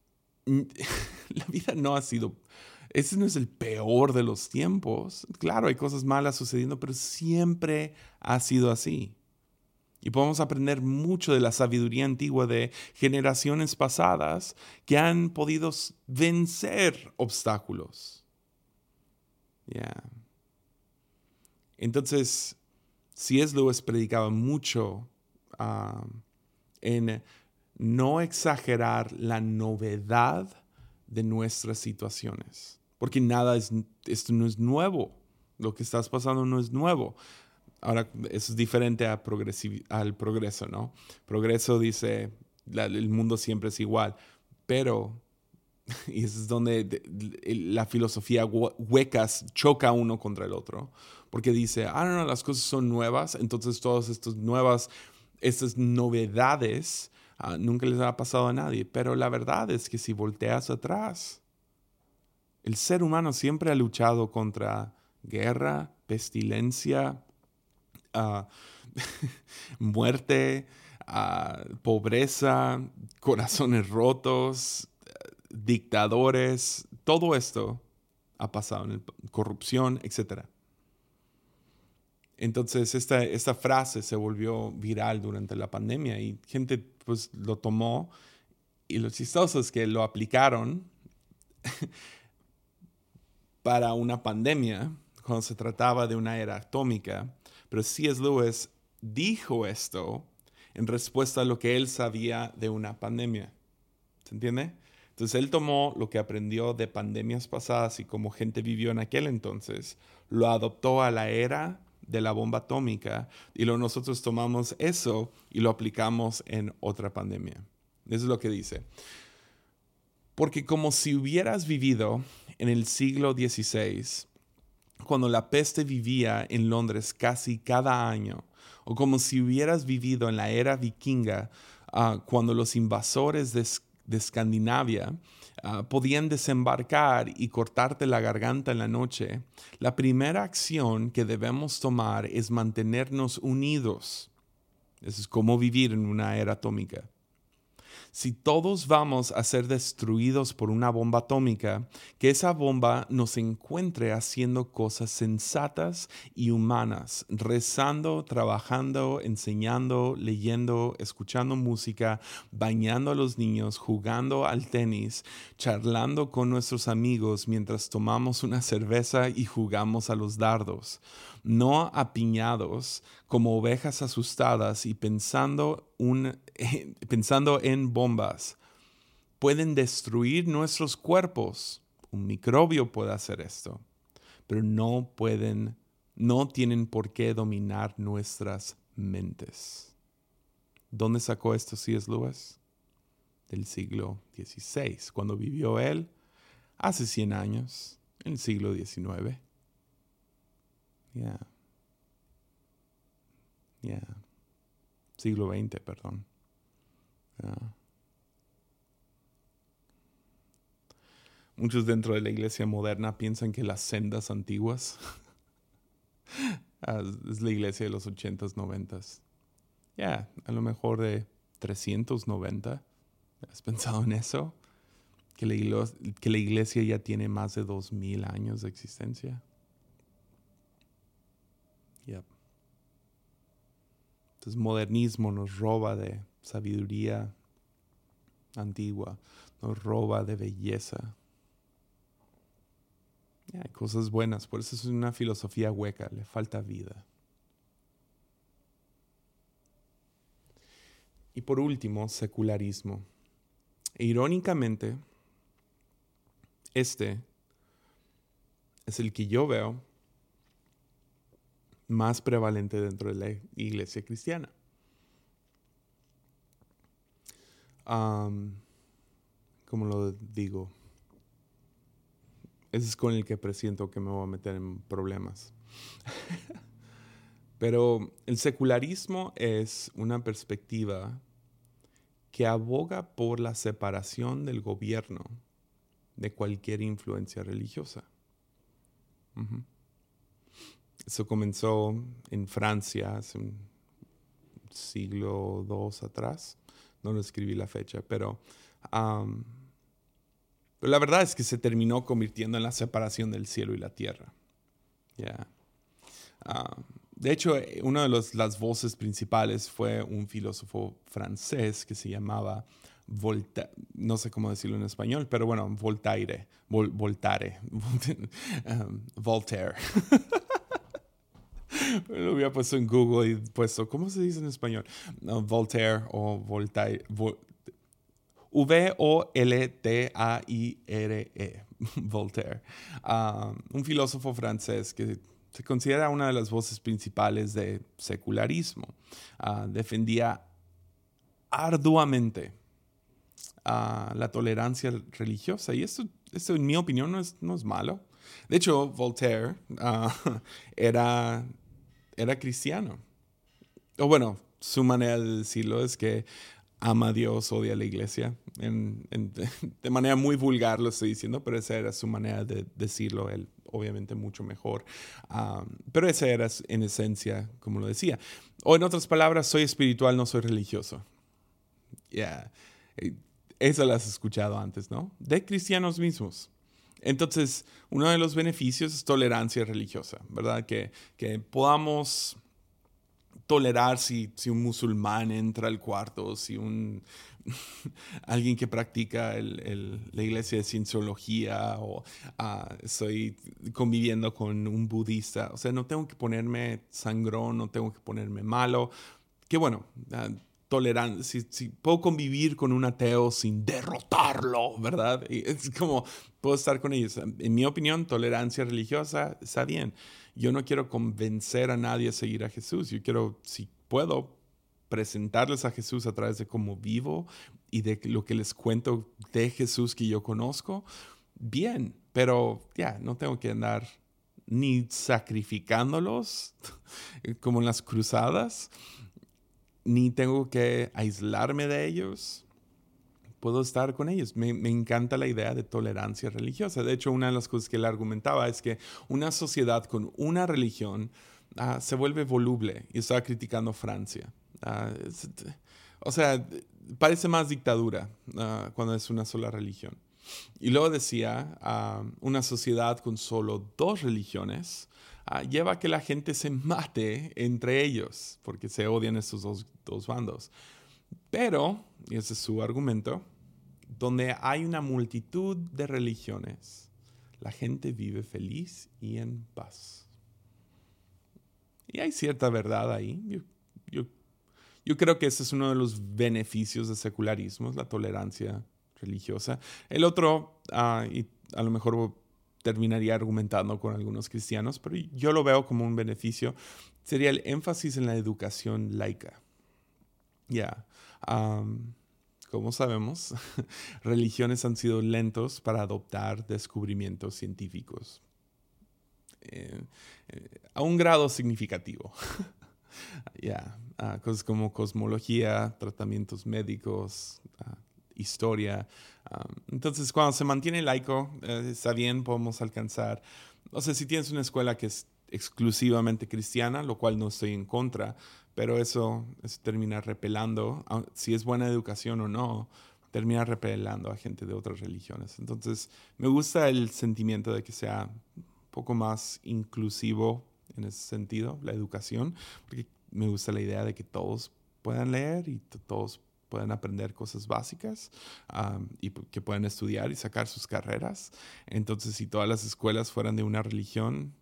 la vida no ha sido... Ese no es el peor de los tiempos. Claro, hay cosas malas sucediendo, pero siempre ha sido así. Y podemos aprender mucho de la sabiduría antigua de generaciones pasadas que han podido vencer obstáculos. Entonces, C.S. Lewis predicaba mucho en no exagerar la novedad de nuestras situaciones. Porque nada es, esto no es nuevo. Lo que estás pasando no es nuevo. Ahora, eso es diferente a al progreso, ¿no? Progreso dice, el mundo siempre es igual, pero, y eso es donde la filosofía huecas choca uno contra el otro, porque dice, ah, no, no, las cosas son nuevas, entonces todas estas nuevas, estas novedades, ah, nunca les ha pasado a nadie, pero la verdad es que si volteas atrás, el ser humano siempre ha luchado contra guerra, pestilencia, muerte, pobreza, corazones rotos, dictadores, todo esto ha pasado, en corrupción, etc. Entonces esta, esta frase se volvió viral durante la pandemia y gente pues lo tomó y lo chistoso es que lo aplicaron para una pandemia cuando se trataba de una era atómica pero C.S. Lewis dijo esto en respuesta a lo que él sabía de una pandemia. ¿Se entiende? Entonces él tomó lo que aprendió de pandemias pasadas y cómo gente vivió en aquel entonces, lo adoptó a la era de la bomba atómica y lo nosotros tomamos eso y lo aplicamos en otra pandemia. Eso es lo que dice. Porque como si hubieras vivido en el siglo XVI, cuando la peste vivía en Londres casi cada año, o como si hubieras vivido en la era vikinga, ah, cuando los invasores de, Escandinavia ah, podían desembarcar y cortarte la garganta en la noche, la primera acción que debemos tomar es mantenernos unidos. Eso es como vivir en una era atómica si todos vamos a ser destruidos por una bomba atómica, que esa bomba nos encuentre haciendo cosas sensatas y humanas, rezando, trabajando, enseñando, leyendo, escuchando música, bañando a los niños, jugando al tenis, charlando con nuestros amigos mientras tomamos una cerveza y jugamos a los dardos no apiñados como ovejas asustadas y pensando, un, pensando en bombas. Pueden destruir nuestros cuerpos un microbio puede hacer esto, pero no pueden, no tienen por qué dominar nuestras mentes. ¿Dónde sacó esto C.S. Lewis? Del siglo XVI, cuando vivió él hace 100 años, en el siglo XIX. Ya. Ya. Siglo XX, perdón. Muchos dentro de la iglesia moderna piensan que las sendas antiguas es la iglesia de los 80s, 90s. Ya, a lo mejor de 390. ¿Has pensado en eso? Que la, iglesia, que la iglesia ya tiene más de 2000 años de existencia. Entonces, modernismo nos roba de sabiduría antigua, nos roba de belleza. hay cosas buenas, por eso es una filosofía hueca, le falta vida. Y por último, secularismo. E irónicamente, este es el que yo veo más prevalente dentro de la iglesia cristiana. como lo digo, ese es con el que presiento que me voy a meter en problemas. Pero el secularismo es una perspectiva que aboga por la separación del gobierno de cualquier influencia religiosa. Eso comenzó en Francia hace un siglo dos atrás. No lo escribí la fecha, pero, la verdad es que se terminó convirtiendo en la separación del cielo y la tierra. de hecho, una de las voces principales fue un filósofo francés que se llamaba Volta, no sé cómo decirlo en español, pero bueno, Voltaire, Voltaire, Voltaire. Lo había puesto en Google y puesto, ¿cómo se dice en español? Voltaire o Voltaire. V-O-L-T-A-I-R-E. Voltaire. Ah, un filósofo francés que se considera una de las voces principales de secularismo. Ah, defendía arduamente ah, la tolerancia religiosa. Y esto, esto, en mi opinión, no es, no es malo. De hecho, Voltaire era era cristiano. O bueno, su manera de decirlo es que ama a Dios, odia a la iglesia. de manera muy vulgar lo estoy diciendo, pero esa era su manera de decirlo, él obviamente mucho mejor. pero esa era en esencia, como lo decía. O en otras palabras, soy espiritual, no soy religioso. Ya, yeah. Eso has escuchado antes, ¿no? De cristianos mismos. Entonces, uno de los beneficios es tolerancia religiosa, ¿verdad? Que, podamos tolerar si, un musulmán entra al cuarto, si un, alguien que practica la iglesia de cienciología o ah, estoy conviviendo con un budista. O sea, no tengo que ponerme sangrón, no tengo que ponerme malo. Que bueno, ah, tolerancia, si, puedo convivir con un ateo sin derrotarlo, ¿verdad? es como, puedo estar con ellos. En mi opinión, tolerancia religiosa está bien. Yo no quiero convencer a nadie a seguir a Jesús. Yo quiero, si puedo, presentarles a Jesús a través de cómo vivo y de lo que les cuento de Jesús que yo conozco. Bien, pero ya, no tengo que andar ni sacrificándolos como en las cruzadas ni tengo que aislarme de ellos. Puedo estar con ellos. Me, encanta la idea de tolerancia religiosa. De hecho, una de las cosas que él argumentaba es que una sociedad con una religión ah, se vuelve voluble. Y estaba criticando Francia. Ah, o sea, parece más dictadura ah, cuando es una sola religión. Y luego decía, una sociedad con solo dos religiones lleva a que la gente se mate entre ellos, porque se odian estos dos, dos bandos. Pero, y ese es su argumento, donde hay una multitud de religiones, la gente vive feliz y en paz. Y hay cierta verdad ahí. Yo, yo, creo que ese es uno de los beneficios del secularismo, la tolerancia religiosa. El otro, ah, y a lo mejor terminaría argumentando con algunos cristianos, pero yo lo veo como un beneficio, sería el énfasis en la educación laica. Ya, como sabemos, religiones han sido lentos para adoptar descubrimientos científicos. Eh, eh, a un grado significativo. Ya, ah, cosas como cosmología, tratamientos médicos, ah, historia. entonces, cuando se mantiene laico, eh, está bien, podemos alcanzar. O sea, si tienes una escuela que es exclusivamente cristiana, lo cual no estoy en contra, pero eso, termina repelando, si es buena educación o no, termina repelando a gente de otras religiones. Entonces, me gusta el sentimiento de que sea un poco más inclusivo en ese sentido, la educación, porque me gusta la idea de que todos puedan leer y todos puedan aprender cosas básicas y que puedan estudiar y sacar sus carreras. Entonces, si todas las escuelas fueran de una religión,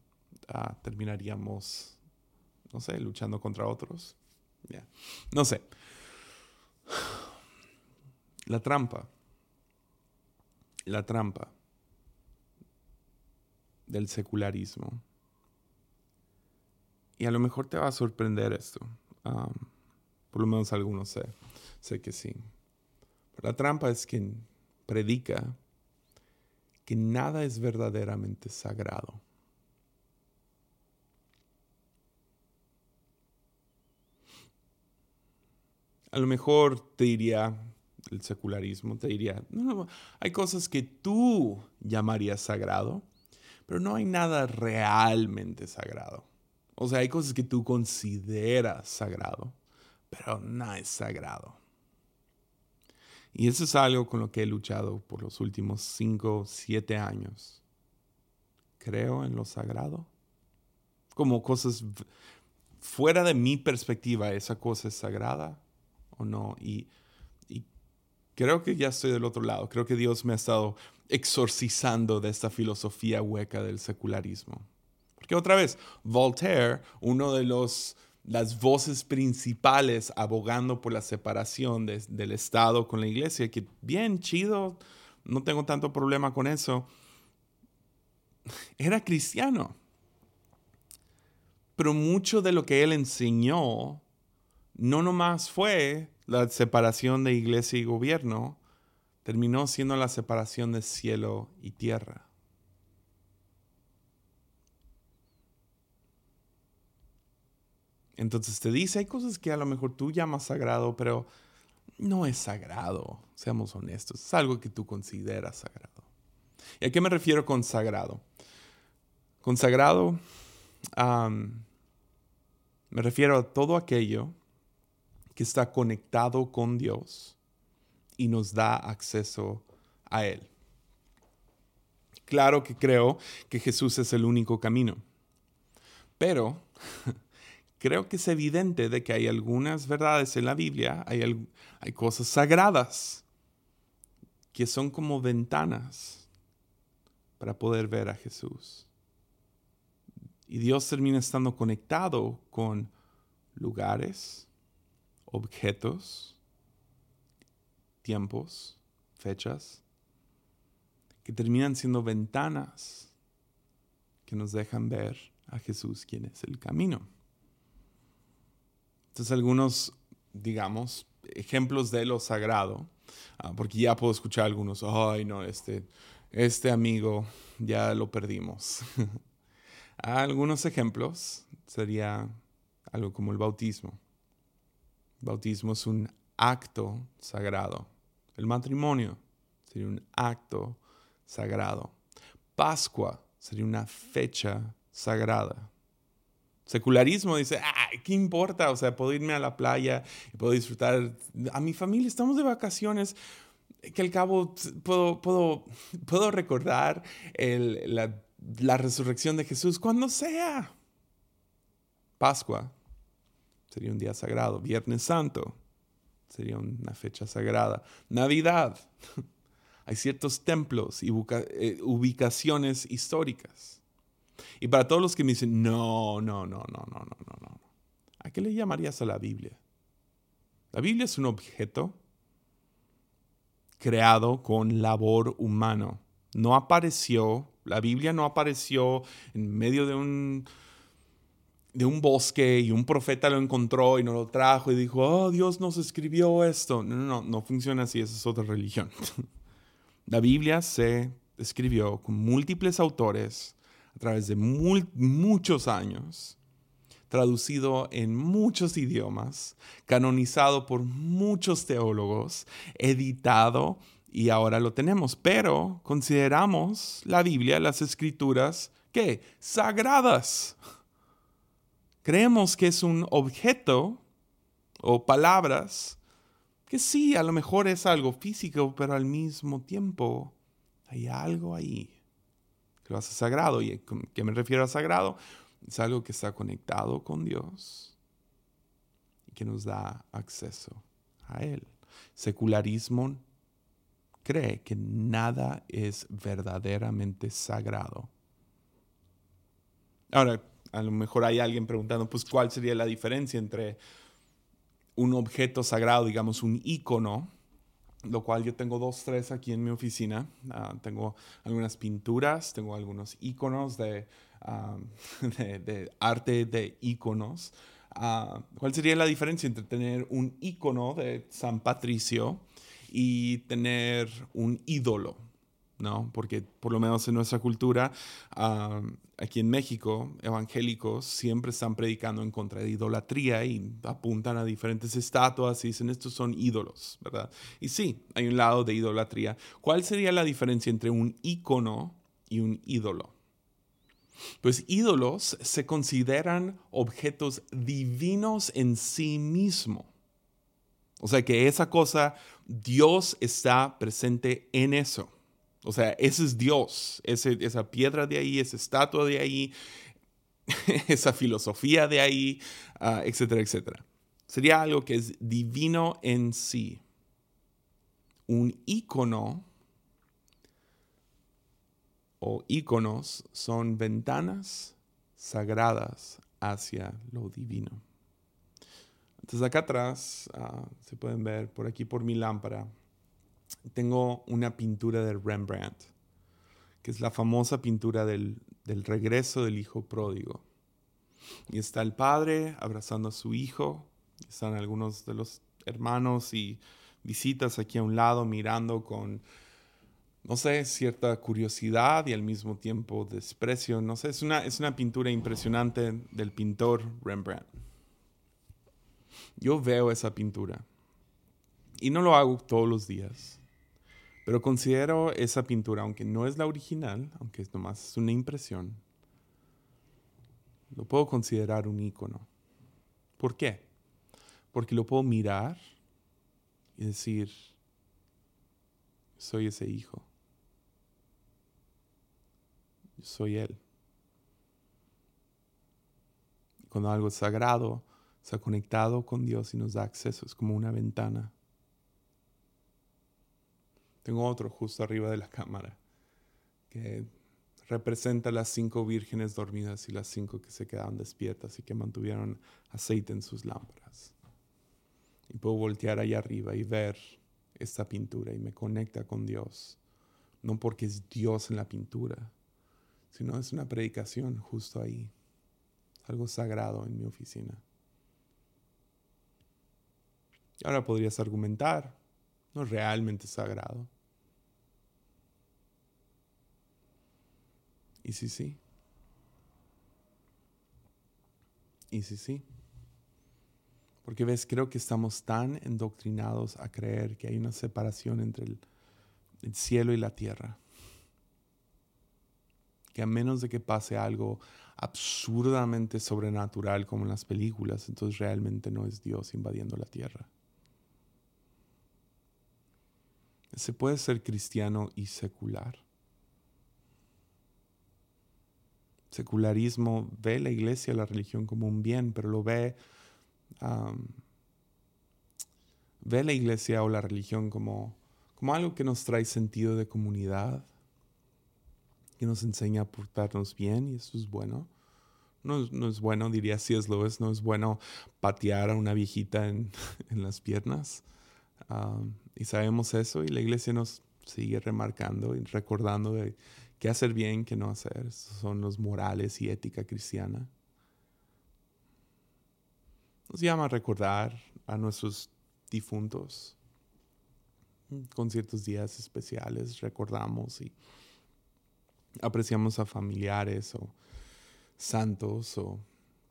ah, terminaríamos no sé, luchando contra otros. No sé. La trampa. La trampa del secularismo. Y a lo mejor te va a sorprender esto. Por lo menos algunos sé. Sé que sí. la trampa es quien predica que nada es verdaderamente sagrado. a lo mejor te diría el secularismo, te diría, hay cosas que tú llamarías sagrado, pero no hay nada realmente sagrado. O sea, hay cosas que tú consideras sagrado, pero nada es sagrado. Y eso es algo con lo que he luchado por los últimos cinco, siete años. Creo en lo sagrado. Como cosas fuera de mi perspectiva, esa cosa es sagrada o no. Y, creo que ya estoy del otro lado. Creo que Dios me ha estado exorcizando de esta filosofía hueca del secularismo. Porque otra vez, Voltaire, uno de los las voces principales abogando por la separación del Estado con la iglesia, que bien chido, no tengo tanto problema con eso, era cristiano. Pero mucho de lo que él enseñó no nomás fue la separación de iglesia y gobierno, terminó siendo la separación de cielo y tierra. Entonces te dice, hay cosas que a lo mejor tú llamas sagrado, pero no es sagrado, seamos honestos, es algo que tú consideras sagrado. ¿Y a qué me refiero con sagrado? Con sagrado me refiero a todo aquello que está conectado con Dios y nos da acceso a Él. Claro que creo que Jesús es el único camino, pero creo que es evidente de que hay algunas verdades en la Biblia, hay, hay cosas sagradas que son como ventanas para poder ver a Jesús. Y Dios termina estando conectado con lugares, objetos, tiempos, fechas, que terminan siendo ventanas que nos dejan ver a Jesús, quien es el camino. Entonces algunos, digamos, ejemplos de lo sagrado, ah, porque ya puedo escuchar algunos, ay no, este, este amigo ya lo perdimos. algunos ejemplos sería algo como el bautismo. Bautismo es un acto sagrado. El matrimonio sería un acto sagrado. Pascua sería una fecha sagrada. Secularismo dice, ¿qué importa? O sea, puedo irme a la playa y puedo disfrutar. A mi familia estamos de vacaciones, que al cabo puedo, puedo, puedo recordar la, la resurrección de Jesús cuando sea. Pascua sería un día sagrado. Viernes Santo sería una fecha sagrada. Navidad. Hay ciertos templos y eh, ubicaciones históricas. Y para todos los que me dicen, no, no, no, no, no, no, no, no. ¿A qué le llamarías a la Biblia? La Biblia es un objeto creado con labor humano. No apareció, la Biblia no apareció en medio de un, de un bosque y un profeta lo encontró y nos lo trajo y dijo, oh, Dios nos escribió esto. No, no, no, no funciona así, esa es otra religión. la Biblia se escribió con múltiples autores a través de muchos años traducido en muchos idiomas, canonizado por muchos teólogos, editado y ahora lo tenemos. Pero consideramos la Biblia, las escrituras, ¿qué? Sagradas. Creemos que es un objeto o palabras que sí, a lo mejor es algo físico, pero al mismo tiempo hay algo ahí lo hace sagrado. ¿Y qué me refiero a sagrado? Es algo que está conectado con Dios y que nos da acceso a Él. Secularismo cree que nada es verdaderamente sagrado. Ahora, a lo mejor hay alguien preguntando, pues, ¿cuál sería la diferencia entre un objeto sagrado, digamos, un icono, lo cual yo tengo dos, tres aquí en mi oficina. Ah, tengo algunas pinturas, tengo algunos iconos de de, arte de iconos. Ah, ¿Cuál sería la diferencia entre tener un icono de San Patricio y tener un ídolo? ¿No? Porque por lo menos en nuestra cultura, aquí en México, evangélicos siempre están predicando en contra de idolatría y apuntan a diferentes estatuas y dicen estos son ídolos, ¿verdad? Y sí, hay un lado de idolatría. ¿Cuál sería la diferencia entre un icono y un ídolo? Pues ídolos se consideran objetos divinos en sí mismo. O sea que esa cosa, Dios está presente en eso. O sea, ese es Dios, esa piedra de ahí, esa estatua de ahí, esa filosofía de ahí, ah, etcétera, etcétera. Sería algo que es divino en sí. Un ícono o íconos son ventanas sagradas hacia lo divino. Entonces acá atrás, ah, se pueden ver por aquí por mi lámpara, tengo una pintura de Rembrandt, que es la famosa pintura del, del regreso del hijo pródigo. Y está el padre abrazando a su hijo, están algunos de los hermanos y visitas aquí a un lado mirando con no sé, cierta curiosidad y al mismo tiempo desprecio. No sé, es una, es una pintura impresionante del pintor Rembrandt. Yo veo esa pintura y no lo hago todos los días, pero considero esa pintura, aunque no es la original, aunque es nomás una impresión, lo puedo considerar un icono. ¿Por qué? Porque lo puedo mirar y decir, soy ese hijo soy Él. Cuando algo es sagrado, ha conectado con Dios y nos da acceso, es como una ventana. Tengo otro justo arriba de la cámara que representa las cinco vírgenes dormidas y las cinco que se quedaron despiertas y que mantuvieron aceite en sus lámparas. Y puedo voltear allá arriba y ver esta pintura y me conecta con Dios. No porque es Dios en la pintura, sino es una predicación justo ahí, algo sagrado en mi oficina. Ahora podrías argumentar, no es realmente sagrado. ¿Y si sí? ¿Y si sí? Porque ves, creo que estamos tan endoctrinados a creer que hay una separación entre el, el cielo y la tierra que a menos de que pase algo absurdamente sobrenatural como en las películas, entonces realmente no es Dios invadiendo la tierra. Se puede ser cristiano y secular. Secularismo ve la iglesia, la religión como un bien, pero lo ve, ve la iglesia o la religión como, como algo que nos trae sentido de comunidad, que nos enseña a portarnos bien y eso es bueno. No, es bueno, diría si es lo es, no es bueno patear a una viejita en, en las piernas. y sabemos eso y la iglesia nos sigue remarcando y recordando de qué hacer bien, qué no hacer. Son los morales y ética cristiana. Nos llama a recordar a nuestros difuntos. Con ciertos días especiales recordamos y apreciamos a familiares o santos o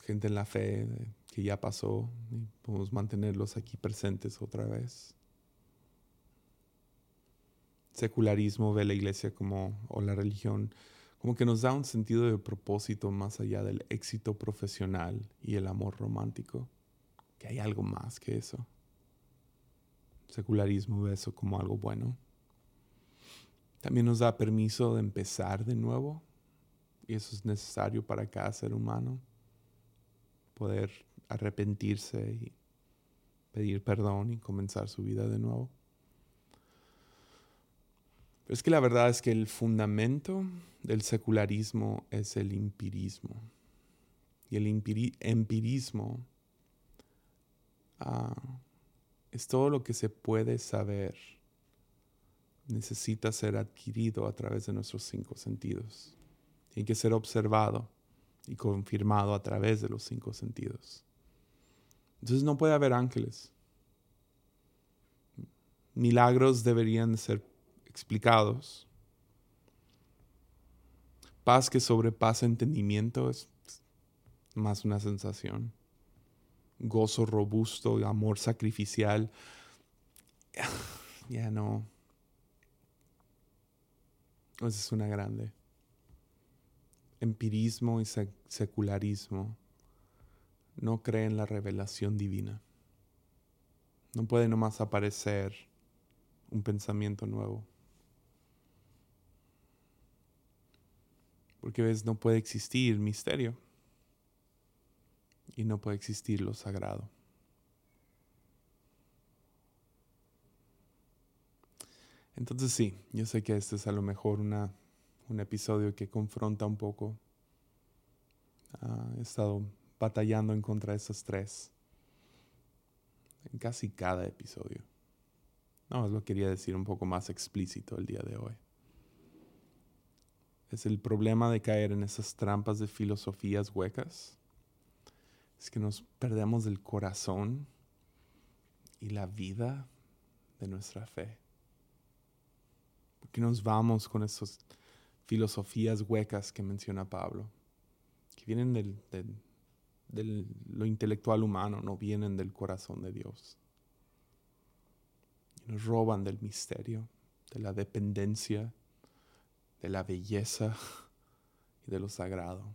gente en la fe que ya pasó y podemos mantenerlos aquí presentes otra vez. Secularismo ve la iglesia como, o la religión como que nos da un sentido de propósito más allá del éxito profesional y el amor romántico, que hay algo más que eso. Secularismo ve eso como algo bueno. También nos da permiso de empezar de nuevo, y eso es necesario para cada ser humano, poder arrepentirse y pedir perdón y comenzar su vida de nuevo. Pero es que la verdad es que el fundamento del secularismo es el empirismo. Y el empirismo ah, es todo lo que se puede saber. Necesita ser adquirido a través de nuestros cinco sentidos. Tiene que ser observado y confirmado a través de los cinco sentidos. Entonces no puede haber ángeles. Milagros deberían ser explicados. Paz que sobrepasa entendimiento es más una sensación. Gozo robusto, amor sacrificial. Ya no. Esa es una grande. Empirismo y secularismo no cree en la revelación divina. No puede nomás aparecer un pensamiento nuevo. Porque ves, no puede existir misterio y no puede existir lo sagrado. Entonces sí, yo sé que este es a lo mejor una, un episodio que confronta un poco. Ah, he estado batallando en contra de esos tres. En casi cada episodio. No, lo quería decir un poco más explícito el día de hoy. Es el problema de caer en esas trampas de filosofías huecas. Es que nos perdemos del corazón y la vida de nuestra fe. Porque nos vamos con esas filosofías huecas que menciona Pablo, que vienen del, de lo intelectual humano, no vienen del corazón de Dios. Y nos roban del misterio, de la dependencia, de la belleza y de lo sagrado.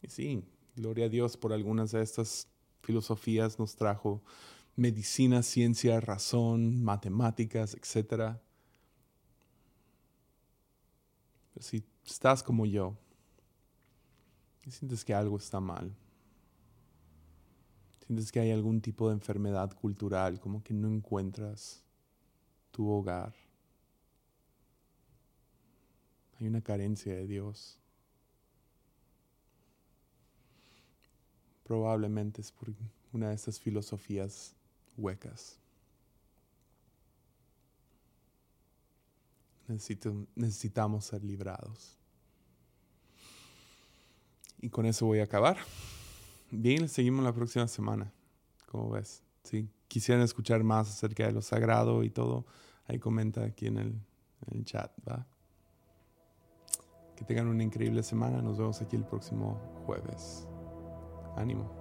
Y sí, gloria a Dios por algunas de estas filosofías nos trajo medicina, ciencia, razón, matemáticas, etc. Pero si estás como yo, y sientes que algo está mal. Sientes que hay algún tipo de enfermedad cultural, como que no encuentras tu hogar. Hay una carencia de Dios. Probablemente es por una de esas filosofías huecas. necesitamos ser librados. Y con eso voy a acabar. Bien, seguimos la próxima semana. ¿Cómo ves? Si quisieran escuchar más acerca de lo sagrado y todo, ahí comenta aquí en el, en el chat, ¿va? Que tengan una increíble semana. Nos vemos aquí el próximo jueves. Ánimo.